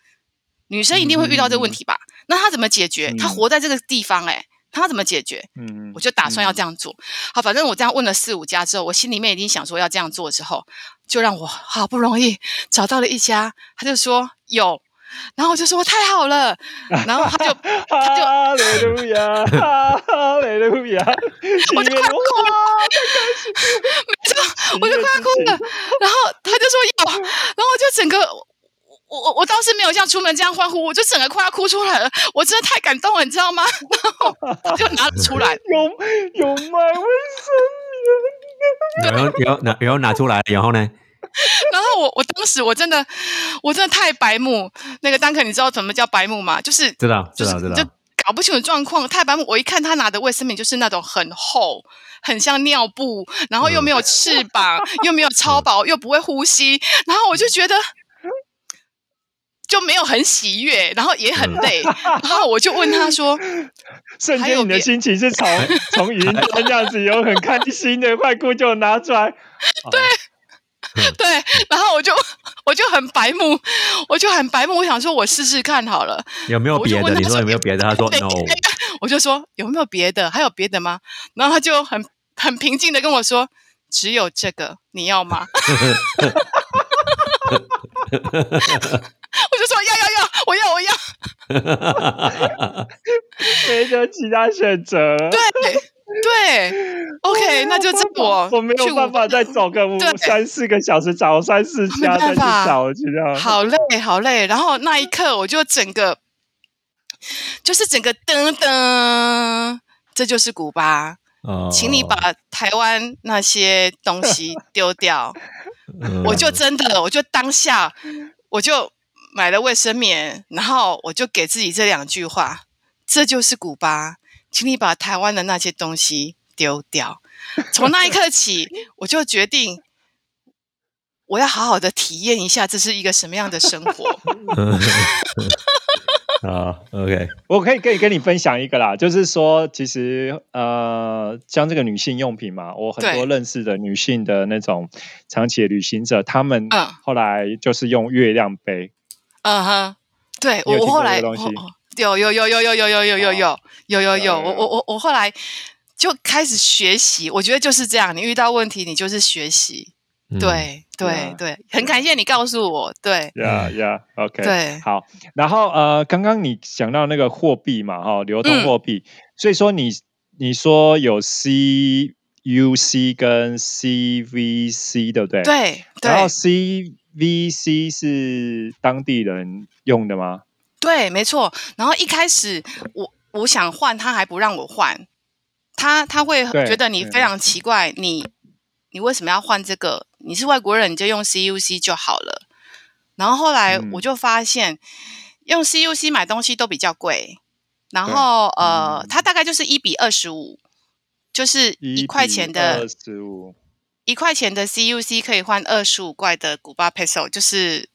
女生一定会遇到这个问题吧？那她怎么解决？她
嗯
活在这个地方、欸，她怎么解决？
嗯，
我就打算要这
样。
样做。好，反正我这样问了四五家之后，我心里面已经想说要这样做之后，就让我好不容易找到了一家，他就说有，然后我就说太好了，然后他就 他就
哈利路亚，哈利路亚，
我就快哭
了，
我就快要哭了，然后他就说有，然后我就整个。我我我倒是没有像出门这样欢呼，我就整个快要哭出来了，我真的太感动了，你知道吗？然后他就拿了出来，
有有卖卫生棉
然后然后拿然后拿出来，然后呢？
然后我我当时我真的我真的太白目，那个丹克你知道怎么叫白目吗？就是
知道知道知道，就
搞不清楚状况，太白目。我一看他拿的卫生棉就是那种很厚，很像尿布，然后又没有翅膀，又没有超薄，又不会呼吸，然后我就觉得。就没有很喜悦，然后也很累，然后我就问他说，
瞬间你的心情是从 从云端这样子有很开心的快哭就拿出来，对，
对，然后我就我就很白目，我就很白目，我想说我试试看好了，
有没有别的？你说有没有别的？他说
对
no。
我就说有没有别的？还有别的吗？然后他就很很平静的跟我说，只有这个，你要吗？我就说要要要，我要我要。
没得其他选择了。
对对，OK，那就这我
我没
去
有办法再走个五三四个小时，找三四家再去找去这样。
好累好累。然后那一刻我就整个就是整个噔噔，这就是古巴，
哦
请你把台湾那些东西 丢掉。
嗯
我就真的，我就当下我就买了卫生棉，然后我就给自己这两句话：这就是古巴，请你把台湾的那些东西丢掉。从那一刻起，我就决定。我要好好的体验一下，这是一个什么样的生活。
啊，OK，
我可以可以跟你分享一个啦，就是说，其实呃，像这个女性用品嘛，我很多
对
认识的女性的那种长期的旅行者，他们
嗯
后来就是用月亮杯，
嗯哼，对我我后来有有有有有有有有有有有有有有，我
有有
我我我后来就开始学习，我觉得就是这样，你遇到问题你就是学习，
嗯，
对对
啊
对，很感谢你告诉我，对
呀呀，OK，
对
好。然后呃，刚刚你讲到那个货币嘛，哈、流通
嗯
货币，所以说你你说有 CUC 跟 CVC 对不对？。
对
然后
对
CVC 是当地人用的吗？
对，没错。然后一开始我我想换，他还不让我换，他他会
对
觉得你非常奇怪，你你为什么要换这个？你是外国人，你就用 CUC 就好了。然后后来
嗯
我就发现，用 CUC 买东西都比较贵。然后呃
嗯，
它大概就是一比二十五，就是一块钱的
二十五，
一块钱的 CUC 可以换二十五块的古巴 peso，就是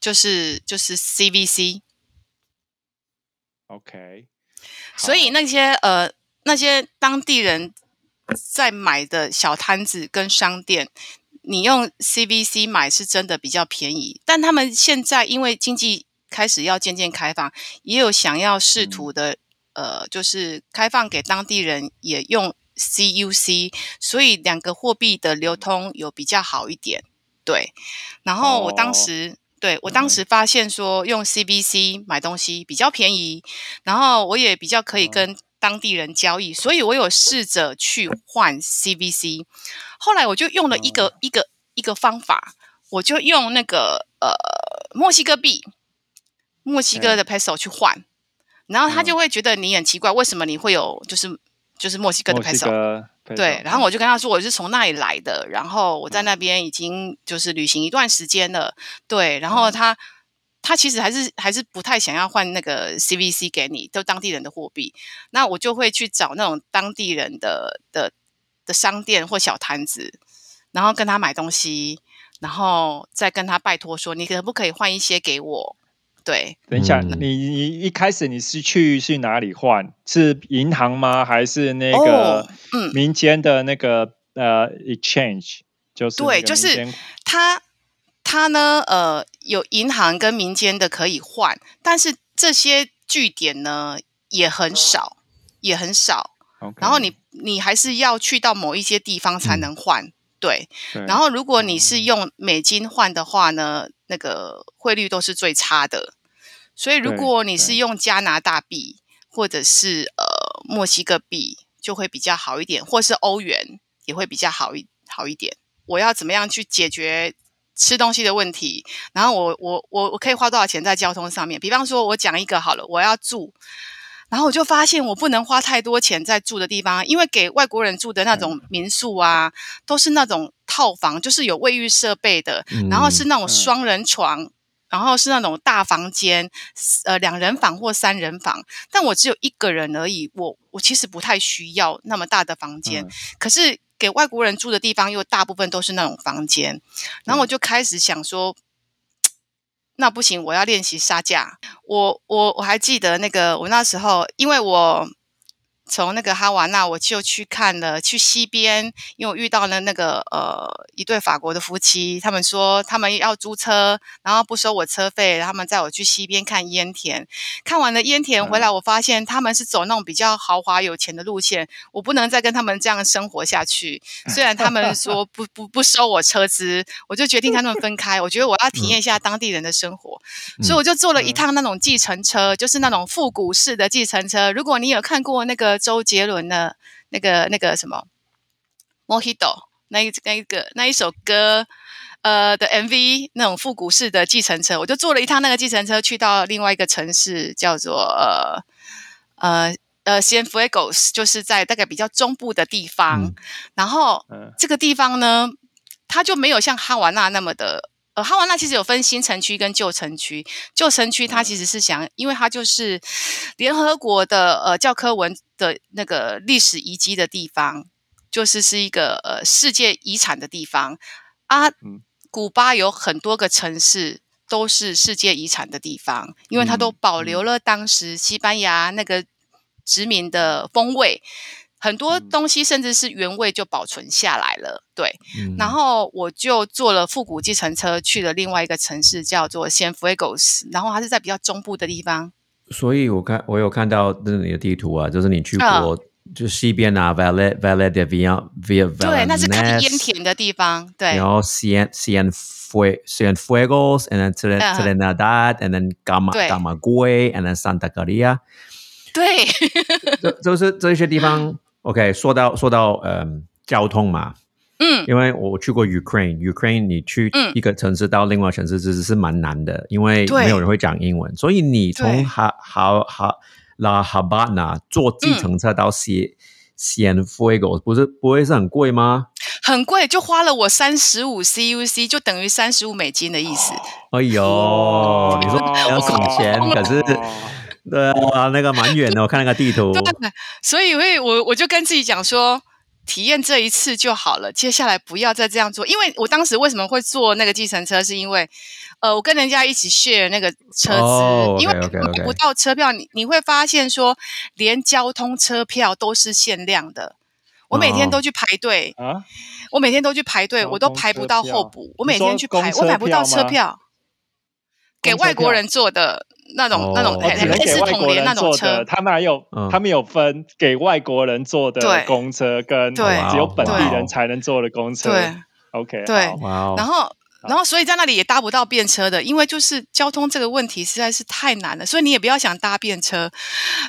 就是就是 CVC。
OK。
所以那些呃那些当地人在买的小摊子跟商店，你用 CVC 买是真的比较便宜，但他们现在因为经济开始要渐渐开放，也有想要试图的、呃，就是开放给当地人也用 CUC，所以两个货币的流通有比较好一点。对，然后我当
哦
时。对我当时发现说用 CBC 买东西比较便宜，然后我也比较可以跟当地人交易，所以我有试着去换 CBC。后来我就用了一个、一个一个方法，我就用那个呃墨西哥币，墨西哥的 peso 去换，然后他就会觉得你很奇怪，为什么你会有就是就是墨西哥的
墨西
peso？
哥 peso，
对，然后我就跟他说我是从那里来的，然后我在那边已经就是旅行一段时间了，对，然后他他其实还是还是不太想要换那个 CVC 给你，都当地人的货币，那我就会去找那种当地人的的的商店或小摊子，然后跟他买东西，然后再跟他拜托说你可不可以换一些给我，对，
等一下，
嗯
你你一开始你是去去哪里换？是银行吗？还是那个民间的那个、呃 exchange？就是那个
对就是它它呢，呃，有银行跟民间的可以换，但是这些据点呢也很少，也很少。然后你你还是要去到某一些地方才能换，对。
对
然后如果你是用美金换的话呢，那个汇率都是最差的。所以如果你是用加拿大币或者是呃墨西哥币，就会比较好一点，或是欧元也会比较好一好一点。我要怎么样去解决吃东西的问题？然后我我我我可以花多少钱在交通上面？比方说，我讲一个好了，我要住。然后我就发现我不能花太多钱在住的地方，因为给外国人住的那种民宿啊，都是那种套房，就是有卫浴设备的，然后是那种
嗯
双人床，然后是那种大房间，呃，两人房或三人房。但我只有一个人而已，我我其实不太需要那么大的房间。
嗯
可是给外国人住的地方又大部分都是那种房间，然后我就开始想说，那不行，我要练习杀价。我我我还记得那个我那时候，因为我。从那个哈瓦那，我就去看了，去西边，因为我遇到了那个呃一对法国的夫妻，他们说他们要租车，然后不收我车费，他们载我去西边看烟田。看完了烟田回来，我发现他们是走那种比较豪华有钱的路线，我不能再跟他们这样生活下去。虽然他们说不不不收我车资，我就决定跟他们分开。我觉得我要体验一下当地人的生活，所以我就坐了一趟那种计程车，就是那种复古式的计程车。如果你有看过那个。周杰伦的那个那个什么《Mojito》那一那一个那一首歌，呃的 MV 那种复古式的计程车，我就坐了一趟那个计程车去到另外一个城市，叫做呃呃呃 Cienfuegos，就是在大概比较中部的地方。然后这个地方呢，它就没有像哈瓦那那么的。呃，哈瓦那其实有分新城区跟旧城区。旧城区它其实是想，因为它就是联合国的呃教科文的那个历史遗迹的地方，就是是一个呃世界遗产的地方啊。古巴有很多个城市都是世界遗产的地方，因为它都保留了当时西班牙那个殖民的风味。很多东西甚至是原味就保存下来了，对。然后我就坐了复古计程车去了另外一个城市，叫做 San Fuegos，然后它是在比较中部的地方。
所以我看我有看到那你的地图啊，就是你去过就西边啊，Valle Valle de Via Via Valle，
对，那是看烟田的地方，对。
然后 Cien Cienfue Cienfuegos，and then Trinidad，and then gama gamaguey and then Santa Maria。
对，
这就是这些地方。OK，说到说到嗯交通嘛，
嗯，
因为我去过 Ukraine，Ukraine 你去一个城市到另外城市其实是蛮难的，因为没有人会讲英文，所以你从哈哈哈拉哈巴那坐计程车到西西安 Fuego，不是不会是很贵吗？
很贵，就花了我三十五 CUC，就等于三十五美金的意思。
哎呦，你说要省钱，可是。对啊，那个蛮远的，我看那个地图。
对，所以，我我我就跟自己讲说，体验这一次就好了，接下来不要再这样做。因为我当时为什么会坐那个计程车，是因为，呃，我跟人家一起 share 那个车
资，
因为买不到车票，你你会发现说，连交通车票都是限量的。我每天都去排队啊，我每天都去排队，我都排不到候补。我每天去排，我买不到车票，给外国人坐的。那种那种类似统联那种车，
他们还有他们有分给外国人坐的公车，跟只有本地人才能坐的公车。
对
，OK，
对，然后然后所以在那里也搭不到便车的，因为就是交通这个问题实在是太难了，所以你也不要想搭便车。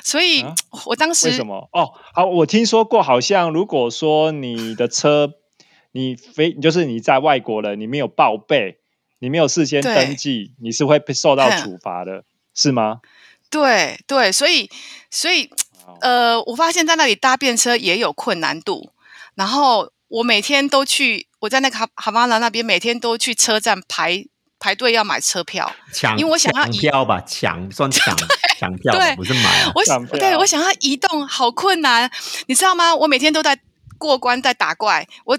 所以我当时
为什么？哦，好，我听说过，好像如果说你的车你非就是你在外国了，你没有报备，你没有事先登记，你是会被受到处罚的。是吗？
对对，所以所以呃，我发现在那里搭便车也有困难度。然后我每天都去，我在那个哈哈巴那那边每天都去车站排排队要买车票，
抢，
因为我想要
移票吧，抢算抢 抢票，对，不是买。
我对我想要移动好困难，你知道吗？我每天都在过关，在打怪，我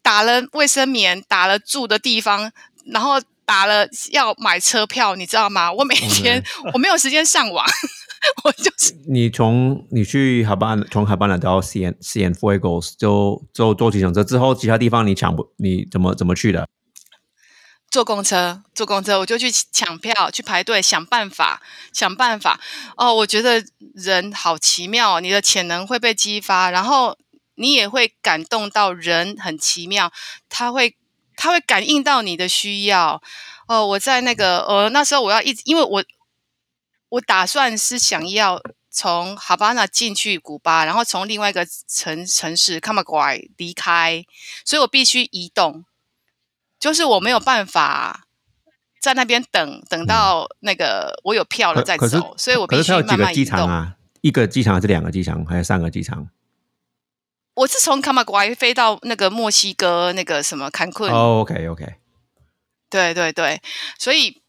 打了卫生棉，打了住的地方，然后。打了要买车票，你知道吗？我每天我没有时间上网，我就是
你从你去海班，从海班来到 C N C N Fuegos 就就坐计程车之后，其他地方你抢不？你怎么怎么去的？
坐公车，坐公车，我就去抢票，去排队，想办法，想办法。哦，我觉得人好奇妙，你的潜能会被激发，然后你也会感动到人，很奇妙，他会。他会感应到你的需要哦。我在那个呃那时候，我要一直，因为我我打算是想要从哈巴那进去古巴，然后从另外一个城城市卡马瓜离开，所以我必须移动，就是我没有办法在那边等等到那个我有票了再走，所以我必须慢慢移动
啊。一个机场还是两个机场，还是三个机场？
我是从卡马瓜飞到那个墨西哥那个什么坎昆。
哦，OK，OK。
对对对，所以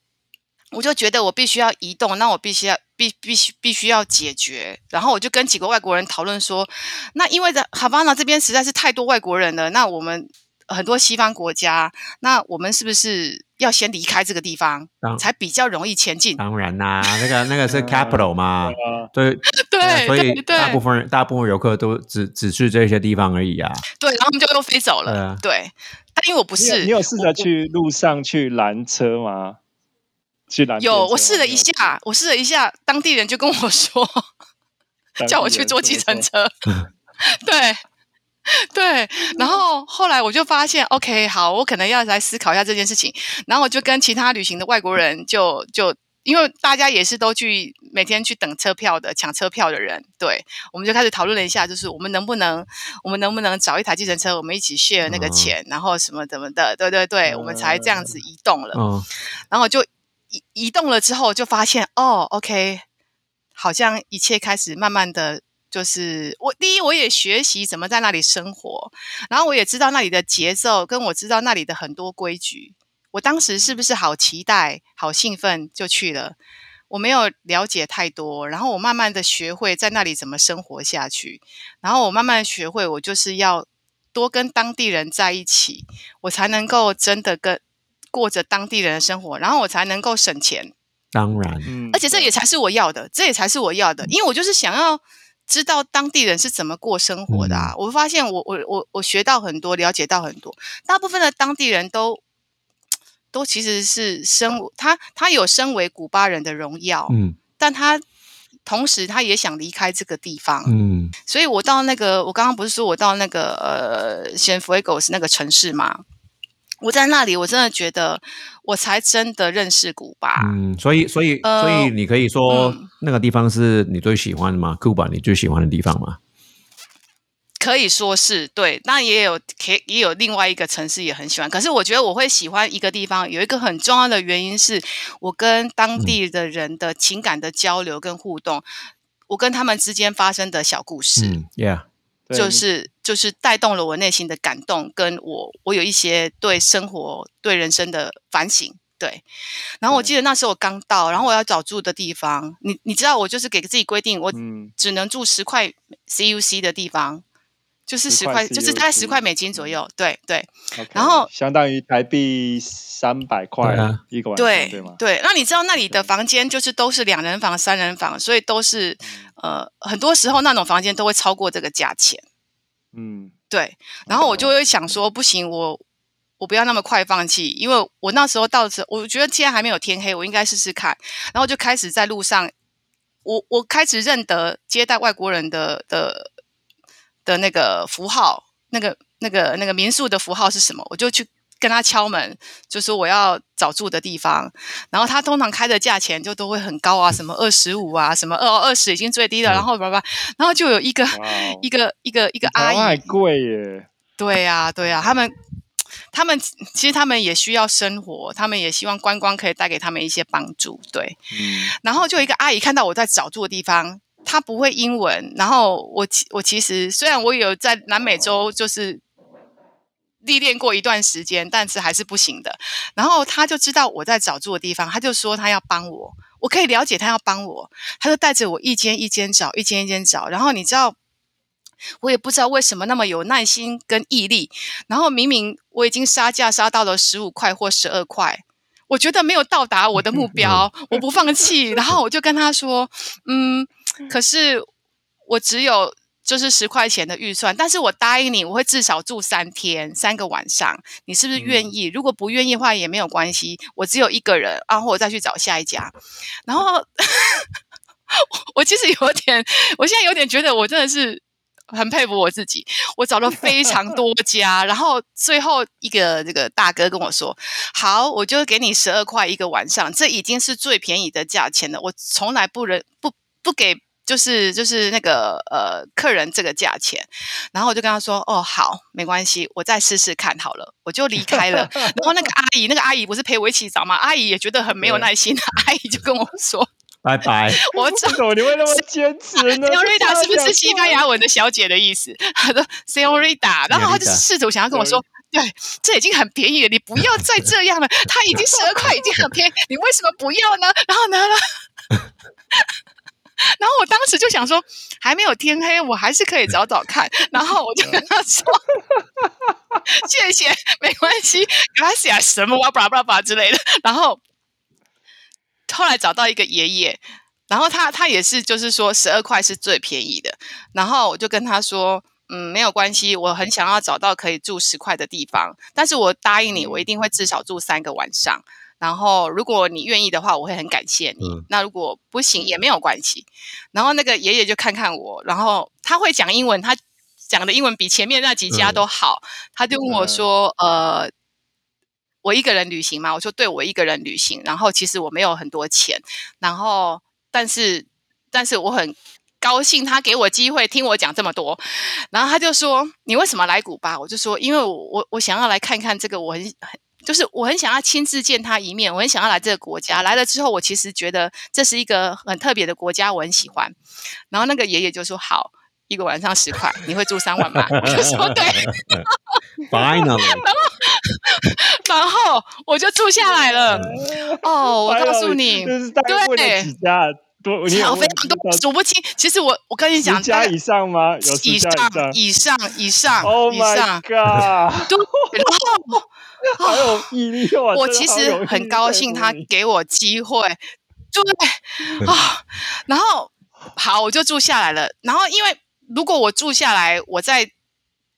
我就觉得我必须要移动，那我必须要必必须必须要解决。然后我就跟几个外国人讨论说，那因为在哈巴那这边实在是太多外国人了，那我们很多西方国家，那我们是不是？要先离开这个地方，才比较容易前进。
当然啦，那个那个是 capital 嘛，对
对，
所以大部分人大部分游客都只只去这些地方而已啊。
对，然后他们就又飞走了。对，但因为我不是，
你有试着去路上去拦车吗？去拦？
有，我试了一下，我试了一下，当地人就跟我说，叫我去坐计程车。对。对，然后后来我就发现，OK，好，我可能要来思考一下这件事情。然后我就跟其他旅行的外国人，就就因为大家也是都去每天去等车票的、抢车票的人，对，我们就开始讨论了一下，就是我们能不能，我们能不能找一台计程车，我们一起 share 那个钱，然后什么怎么的，对对对，我们才这样子移动了。然后就移移动了之后，就发现哦，OK，好像一切开始慢慢的。就是我第一，我也学习怎么在那里生活，然后我也知道那里的节奏，跟我知道那里的很多规矩。我当时是不是好期待、好兴奋就去了？我没有了解太多，然后我慢慢的学会在那里怎么生活下去。然后我慢慢学会，我就是要多跟当地人在一起，我才能够真的跟过着当地人的生活，然后我才能够省钱。
当然，
而且这也才是我要的，这也才是我要的，因为我就是想要。知道当地人是怎么过生活的啊？我发现我我我我学到很多，了解到很多。大部分的当地人都都其实是身他他有身为古巴人的荣耀，嗯，但他同时他也想离开这个地方，嗯，所以我到那个我刚刚不是说我到那个呃先弗雷狗是那个城市吗？我在那里，我真的觉得我才真的认识古巴。
嗯，所以，所以，所以你可以说那个地方是你最喜欢的吗？古巴你最喜欢的地方吗？
可以说是对，那也有可也有另外一个城市也很喜欢。可是我觉得我会喜欢一个地方，有一个很重要的原因是我跟当地的人的情感的交流跟互动，我跟他们之间发生的小故事。
嗯，Yeah。
就是就是带动了我内心的感动，跟我我有一些对生活、对人生的反省。对，然后我记得那时候我刚到，然后我要找住的地方，你你知道，我就是给自己规定，我只能住十块 CUC 的地方，就是十块，就是大概十块美金左右。对对，然后
相当于台币三百块一个晚上，对吗？
对，那你知道那里的房间就是都是两人房、三人房，所以都是。呃，很多时候那种房间都会超过这个价钱，嗯，对。然后我就会想说，不行，我我不要那么快放弃，因为我那时候到时，我觉得现在还没有天黑，我应该试试看。然后就开始在路上，我我开始认得接待外国人的的的那个符号，那个那个那个民宿的符号是什么，我就去。跟他敲门，就说我要找住的地方，然后他通常开的价钱就都会很高啊，什么二十五啊，什么二二十已经最低了，然后叭叭，然后就有一个一个一个一个阿姨，
太贵耶！
对呀，对呀，他们他们其实他们也需要生活，他们也希望观光可以带给他们一些帮助，对。嗯。然后就一个阿姨看到我在找住的地方，她不会英文，然后我我其实虽然我有在南美洲，就是。历练过一段时间，但是还是不行的。然后他就知道我在找住的地方，他就说他要帮我，我可以了解他要帮我，他就带着我一间一间找，一间一间找。然后你知道，我也不知道为什么那么有耐心跟毅力。然后明明我已经杀价杀到了十五块或十二块，我觉得没有到达我的目标，我不放弃。然后我就跟他说：“嗯，可是我只有。”就是十块钱的预算，但是我答应你，我会至少住三天三个晚上，你是不是愿意？如果不愿意的话也没有关系，我只有一个人，然后我再去找下一家。然后 我其实有点，我现在有点觉得我真的是很佩服我自己，我找了非常多 家，然后最后一个这个大哥跟我说：“好，我就给你十二块一个晚上，这已经是最便宜的价钱了，我从来不忍不不给。”就是就是那个呃客人这个价钱，然后我就跟他说哦好没关系，我再试试看好了，我就离开了。然后那个阿姨，那个阿姨不是陪我一起找吗？阿姨也觉得很没有耐心，阿姨就跟我说
拜拜。
我
怎么你会那么坚持呢
？Senorita 是不是西班牙文的小姐的意思？他说 Senorita，然后他就试图想要跟我说，对，这已经很便宜了，你不要再这样了，他已经十二块，已经很便宜，你为什么不要呢？然后呢？然后我当时就想说，还没有天黑，我还是可以找找看。然后我就跟他说：“ 谢谢，没关系，给他写什么哇巴拉巴拉之类的。”然后后来找到一个爷爷，然后他他也是就是说十二块是最便宜的。然后我就跟他说：“嗯，没有关系，我很想要找到可以住十块的地方，但是我答应你，我一定会至少住三个晚上。”然后，如果你愿意的话，我会很感谢你。那如果不行也没有关系。然后那个爷爷就看看我，然后他会讲英文，他讲的英文比前面那几家都好。他就问我说：“呃，我一个人旅行吗？”我说：“对，我一个人旅行。然后其实我没有很多钱，然后但是但是我很高兴他给我机会听我讲这么多。然后他就说：‘你为什么来古巴？’我就说：‘因为我我想要来看看这个，我很很。’就是我很想要亲自见他一面，我很想要来这个国家。来了之后，我其实觉得这是一个很特别的国家，我很喜欢。然后那个爷爷就说：“好，一个晚上十块，你会住三晚吗？”我就说：“对。
”Finally，
然后然后我就住下来了。哦，我告诉你，
对，多，
非常多，数不清。其实我我跟你讲，
加以上吗？有
以上以上以上
，Oh my god！
对，然后。
好有毅力哦！
我其实很高兴他给我机会，对啊，然后好，我就住下来了。然后因为如果我住下来，我在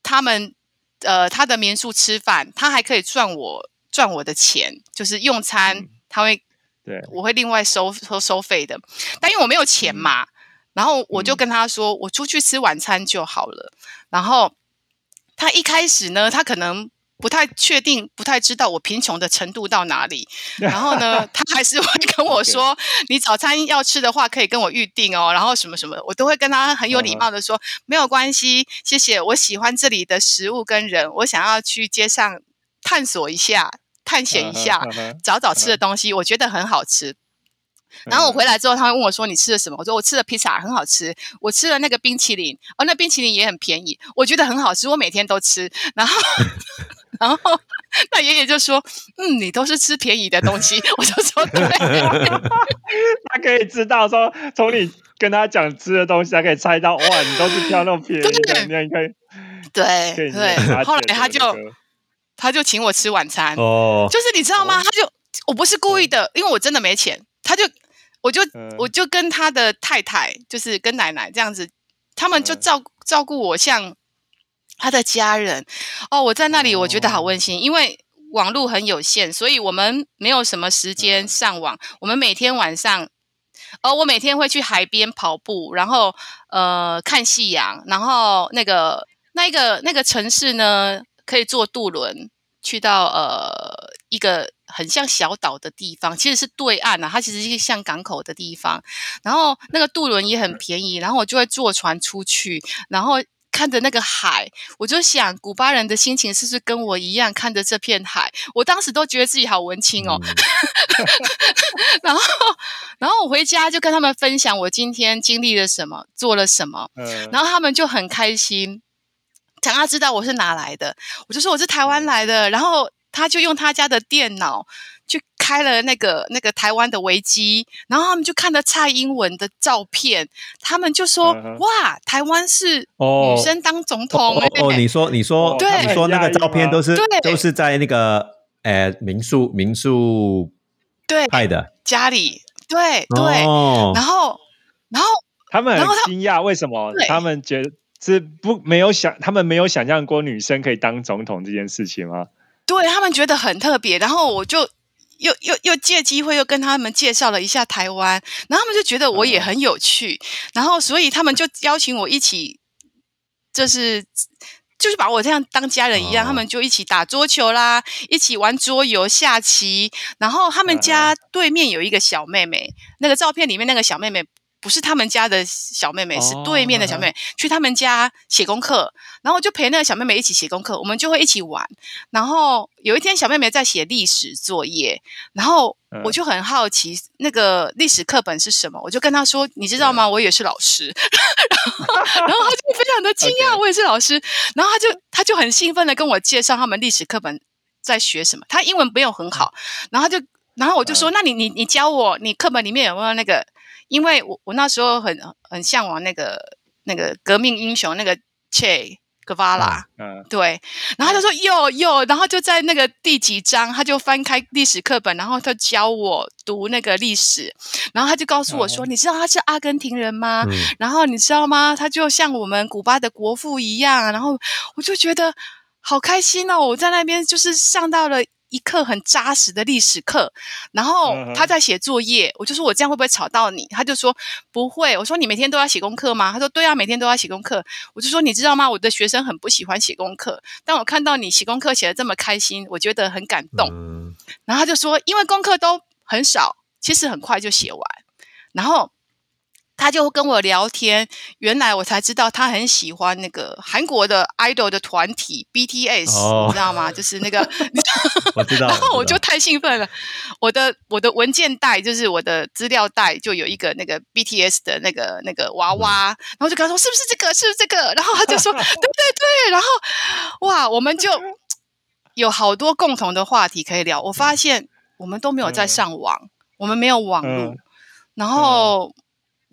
他们呃他的民宿吃饭，他还可以赚我赚我的钱，就是用餐他会
对
我会另外收收收费的。但因为我没有钱嘛，然后我就跟他说，我出去吃晚餐就好了。然后他一开始呢，他可能。不太确定，不太知道我贫穷的程度到哪里。然后呢，他还是会跟我说：“你早餐要吃的话，可以跟我预定哦。”然后什么什么，我都会跟他很有礼貌的说：“没有关系，谢谢。我喜欢这里的食物跟人，我想要去街上探索一下、探险一下，找找吃的东西，我觉得很好吃。”然后我回来之后，他会问我说：“你吃了什么？”我说：“我吃了披萨，很好吃。我吃了那个冰淇淋，哦，那冰淇淋也很便宜，我觉得很好吃，我每天都吃。”然后。然后那爷爷就说：“嗯，你都是吃便宜的东西。”我就说：“对。”
他可以知道说，从你跟他讲吃的东西，他可以猜到哇，你都是挑那种便宜的。你可以
对对。后来他就他就请我吃晚餐哦，就是你知道吗？他就我不是故意的，因为我真的没钱。他就我就我就跟他的太太，就是跟奶奶这样子，他们就照照顾我，像。他的家人哦，我在那里，我觉得好温馨，因为网络很有限，所以我们没有什么时间上网。我们每天晚上，哦，我每天会去海边跑步，然后呃看夕阳，然后那个那个那个城市呢，可以坐渡轮去到呃一个很像小岛的地方，其实是对岸啊，它其实是像港口的地方，然后那个渡轮也很便宜，然后我就会坐船出去，然后。看着那个海，我就想，古巴人的心情是不是跟我一样？看着这片海，我当时都觉得自己好文青哦。然后，然后我回家就跟他们分享我今天经历了什么，做了什么。然后他们就很开心，想要知道我是哪来的。我就说我是台湾来的。然后他就用他家的电脑。去开了那个那个台湾的维基，然后他们就看了蔡英文的照片，他们就说：“哇，台湾是女生当总统。”
哦，你说你说对。你说那个照片都是都是在那个呃民宿民宿
对
拍的？
家里，对对，然后然后
他们很惊讶，为什么他们觉得是不没有想他们没有想象过女生可以当总统这件事情吗？
对他们觉得很特别，然后我就。又又又借机会又跟他们介绍了一下台湾，然后他们就觉得我也很有趣，然后所以他们就邀请我一起，就是就是把我这样当家人一样，他们就一起打桌球啦，一起玩桌游、下棋，然后他们家对面有一个小妹妹，那个照片里面那个小妹妹。不是他们家的小妹妹，是对面的小妹妹去他们家写功课，然后就陪那个小妹妹一起写功课，我们就会一起玩。然后有一天，小妹妹在写历史作业，然后我就很好奇那个历史课本是什么，我就跟她说：“你知道吗？我也是老师。” 然后她就非常的惊讶，我也是老师。然后她就她就很兴奋的跟我介绍他们历史课本在学什么。她英文没有很好，然后就然后我就说：“那你你你教我，你课本里面有没有那个？”因为我我那时候很很向往那个那个革命英雄那个 Che。格瓦拉，嗯，对，然后他就说哟哟，然后就在那个第几章，他就翻开历史课本，然后他教我读那个历史，然后他就告诉我说：“你知道他是阿根廷人吗？然后你知道吗？他就像我们古巴的国父一样。”然后我就觉得好开心哦！我在那边就是上到了。一课很扎实的历史课，然后他在写作业，我就说我这样会不会吵到你？他就说不会。我说你每天都要写功课吗？他说对啊，每天都要写功课。我就说你知道吗？我的学生很不喜欢写功课，但我看到你写功课写的这么开心，我觉得很感动。然后他就说，因为功课都很少，其实很快就写完。然后。他就跟我聊天，原来我才知道他很喜欢那个韩国的 idol 的团体 BTS，你知道吗？就是那个
我知道。
然后我就太兴奋了，我的我的文件袋就是我的资料袋，就有一个那个 BTS 的那个那个娃娃，然后就跟他说是不是这个，是不是这个？然后他就说 对对对，然后哇，我们就有好多共同的话题可以聊。我发现我们都没有在上网，我们没有网络，然后。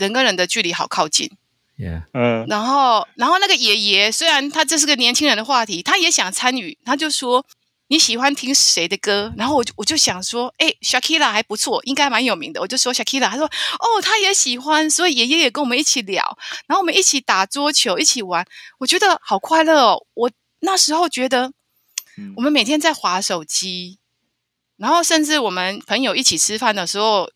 人跟人的距离好靠近
，Yeah，
嗯，然后，然后那个爷爷虽然他这是个年轻人的话题，他也想参与，他就说你喜欢听谁的歌？然后我就我就想说，哎，Shakira 还不错，应该蛮有名的。我就说 Shakira，他说哦，他也喜欢，所以爷爷也跟我们一起聊，然后我们一起打桌球，一起玩，我觉得好快乐哦。我那时候觉得，我们每天在划手机，然后甚至我们朋友一起吃饭的时候。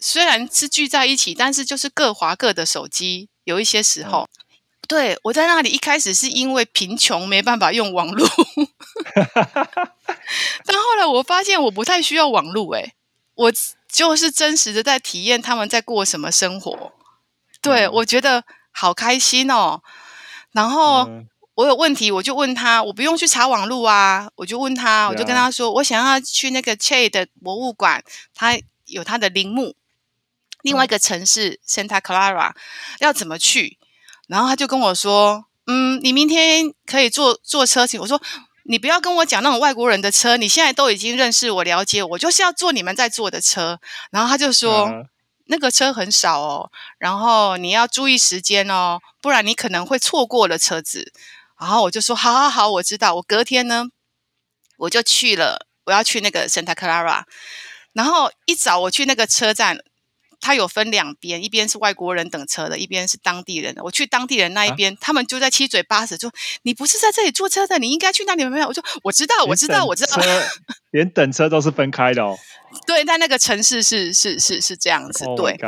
虽然是聚在一起，但是就是各划各的手机。有一些时候，对我在那里一开始是因为贫穷没办法用网络，但后来我发现我不太需要网络，诶，我就是真实的在体验他们在过什么生活。对我觉得好开心哦。然后我有问题我就问他，我不用去查网络啊，我就问他，我就跟他说，我想要去那个 Che 的博物馆，他有他的陵墓。另外一个城市 Santa Clara 要怎么去？然后他就跟我说：“嗯，你明天可以坐坐车去。”我说：“你不要跟我讲那种外国人的车，你现在都已经认识我、了解我，就是要坐你们在坐的车。”然后他就说：“那个车很少哦，然后你要注意时间哦，不然你可能会错过了车子。”然后我就说：“好好好，我知道。”我隔天呢，我就去了，我要去那个 Santa Clara。然后一早我去那个车站。它有分两边，一边是外国人等车的，一边是当地人的。我去当地人那一边，他们就在七嘴八舌说：“你不是在这里坐车的，你应该去那里。”没有，我说：“我知道，我知道，我知道。”
连等车都是分开的哦。
对，在那个城市是是是是这样子。对，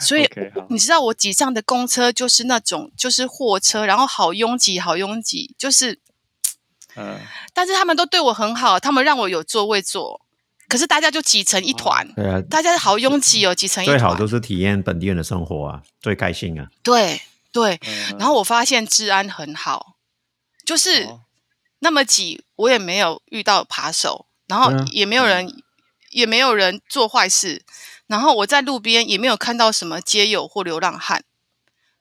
所以你知道我挤上的公车就是那种就是货车，然后好拥挤，好拥挤，就是嗯，但是他们都对我很好，他们让我有座位坐。可是大家就挤成一团，
对啊，
大家好拥挤哦，挤成一团。
最好都是体验本地人的生活啊，最开心啊。
对对，然后我发现治安很好，就是那么挤，我也没有遇到扒手，然后也没有人，也没有人做坏事，然后我在路边也没有看到什么街友或流浪汉，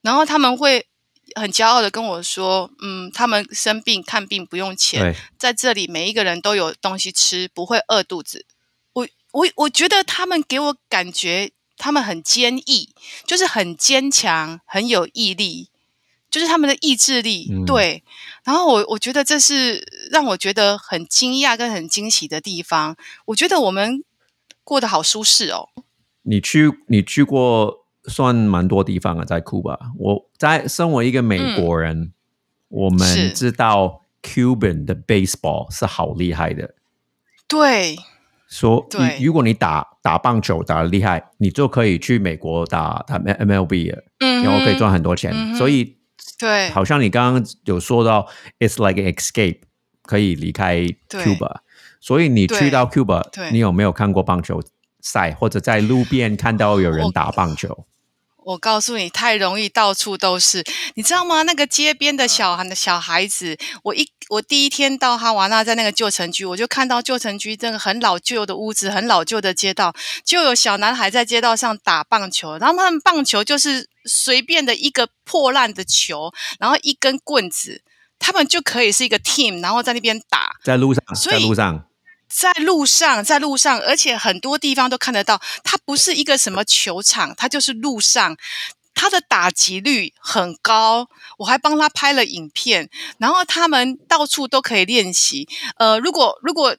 然后他们会。很骄傲的跟我说：“嗯，他们生病看病不用钱，在这里每一个人都有东西吃，不会饿肚子。我我我觉得他们给我感觉，他们很坚毅，就是很坚强，很有毅力，就是他们的意志力。对，然后我我觉得这是让我觉得很惊讶跟很惊喜的地方。我觉得我们过得好舒适哦。
你去，你去过。”算蛮多地方啊，在库吧。我在身为一个美国人，我们知道 Cuban 的 baseball 是好厉害的。
对，
说你如果你打打棒球打的厉害，你就可以去美国打他 MLB 了，然后可以赚很多钱。所以，
对，
好像你刚刚有说到，it's like an escape，可以离开 Cuba。所以你去到 Cuba，你有没有看过棒球赛，或者在路边看到有人打棒球？
我告诉你，太容易，到处都是，你知道吗？那个街边的小孩的小孩子，我一我第一天到哈瓦那，在那个旧城区，我就看到旧城区这个很老旧的屋子，很老旧的街道，就有小男孩在街道上打棒球，然后他们棒球就是随便的一个破烂的球，然后一根棍子，他们就可以是一个 team，然后在那边打，
在路上，在路上，
在路上，在路上，而且很多地方都看得到。它不是一个什么球场，它就是路上。它的打击率很高，我还帮他拍了影片。然后他们到处都可以练习。呃，如果如果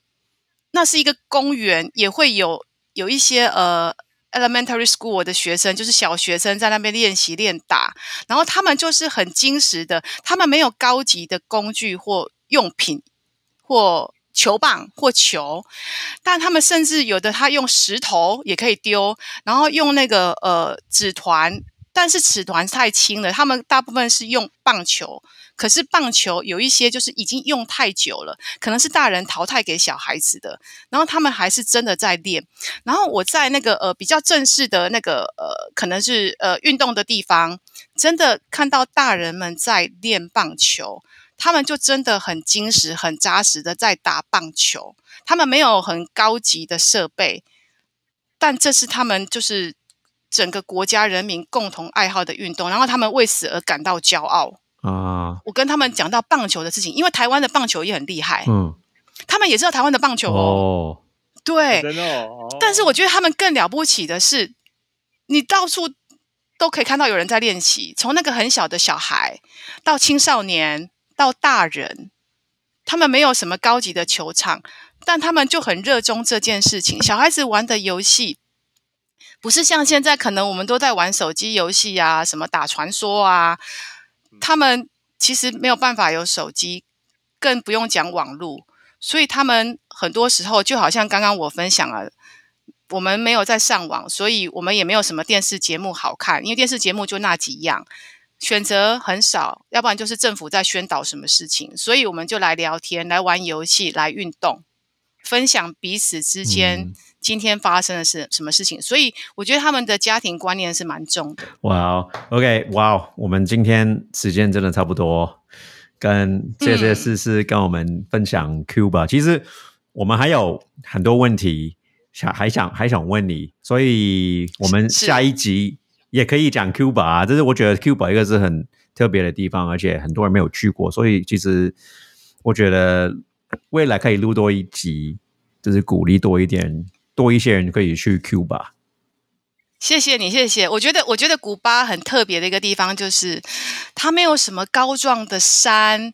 那是一个公园，也会有有一些呃 elementary school 的学生，就是小学生在那边练习练打。然后他们就是很精实的，他们没有高级的工具或用品或。球棒或球，但他们甚至有的他用石头也可以丢，然后用那个呃纸团，但是纸团太轻了。他们大部分是用棒球，可是棒球有一些就是已经用太久了，可能是大人淘汰给小孩子的，然后他们还是真的在练。然后我在那个呃比较正式的那个呃可能是呃运动的地方，真的看到大人们在练棒球。他们就真的很精实、很扎实的在打棒球。他们没有很高级的设备，但这是他们就是整个国家人民共同爱好的运动。然后他们为此而感到骄傲啊！我跟他们讲到棒球的事情，因为台湾的棒球也很厉害，嗯，他们也知道台湾的棒球哦，对，
哦。
但是我觉得他们更了不起的是，你到处都可以看到有人在练习，从那个很小的小孩到青少年。到大人，他们没有什么高级的球场，但他们就很热衷这件事情。小孩子玩的游戏，不是像现在可能我们都在玩手机游戏啊，什么打传说啊。他们其实没有办法有手机，更不用讲网络，所以他们很多时候就好像刚刚我分享了，我们没有在上网，所以我们也没有什么电视节目好看，因为电视节目就那几样。选择很少，要不然就是政府在宣导什么事情，所以我们就来聊天、来玩游戏、来运动，分享彼此之间今天发生的是什么事情。所以我觉得他们的家庭观念是蛮重的。
哇，OK，哇，我们今天时间真的差不多，跟这些事是跟我们分享 Cuba。其实我们还有很多问题想还想还想问你，所以我们下一集。也可以讲 Cuba 啊，这是我觉得 Cuba 一个是很特别的地方，而且很多人没有去过，所以其实我觉得未来可以录多一集，就是鼓励多一点，多一些人可以去 Cuba。
谢谢你，谢谢。我觉得，我觉得古巴很特别的一个地方，就是它没有什么高壮的山，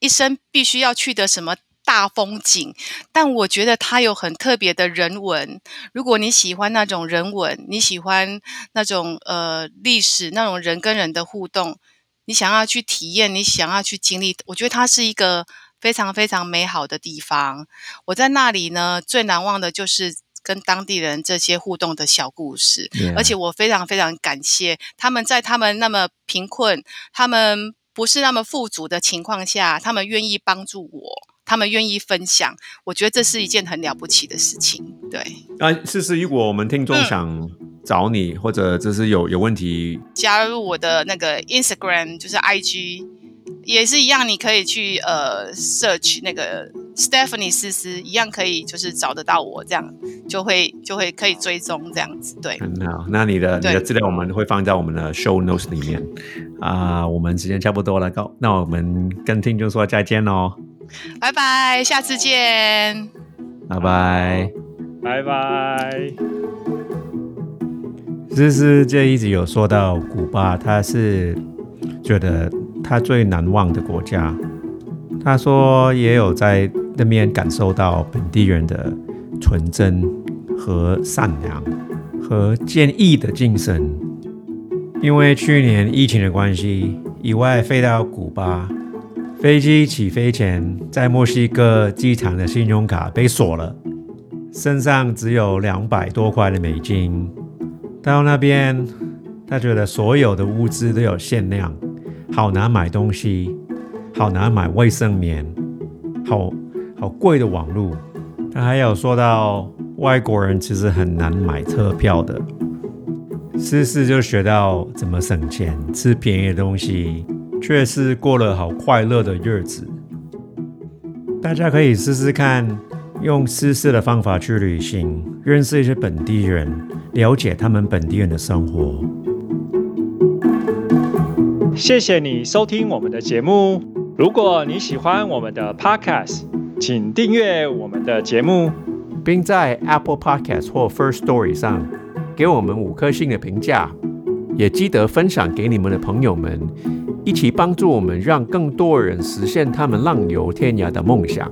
一生必须要去的什么。大风景，但我觉得它有很特别的人文。如果你喜欢那种人文，你喜欢那种呃历史，那种人跟人的互动，你想要去体验，你想要去经历，我觉得它是一个非常非常美好的地方。我在那里呢，最难忘的就是跟当地人这些互动的小故事，而且我非常非常感谢他们在他们那么贫困、他们不是那么富足的情况下，他们愿意帮助我。他们愿意分享，我觉得这是一件很了不起的事情。对，
啊，思思，如果我们听众想找你，或者就是有有问题，
加入我的那个 Instagram，就是 IG，也是一样，你可以去呃 search 那个 Stephanie 思思，一样可以就是找得到我，这样就会就会可以追踪这样子。对，
很好。那你的你的资料我们会放在我们的 Show Notes 里面。啊，我们时间差不多了，高，那我们跟听众说再见喽。
拜拜，下次见。
拜拜，
拜拜。
思思这一直有说到古巴，他是觉得他最难忘的国家。他说也有在那边感受到本地人的纯真和善良和坚毅的精神。因为去年疫情的关系，以外飞到古巴。飞机起飞前，在墨西哥机场的信用卡被锁了，身上只有两百多块的美金。到那边，他觉得所有的物资都有限量，好难买东西，好难买卫生棉，好好贵的网络。他还有说到，外国人其实很难买车票的。试试就学到怎么省钱，吃便宜的东西。却是过了好快乐的日子。大家可以试试看，用试试的方法去旅行，认识一些本地人，了解他们本地人的生活。
谢谢你收听我们的节目。如果你喜欢我们的 Podcast，请订阅我们的节目，
并在 Apple Podcast 或 First Story 上给我们五颗星的评价，也记得分享给你们的朋友们，一起帮助我们，让更多人实现他们浪游天涯的梦想。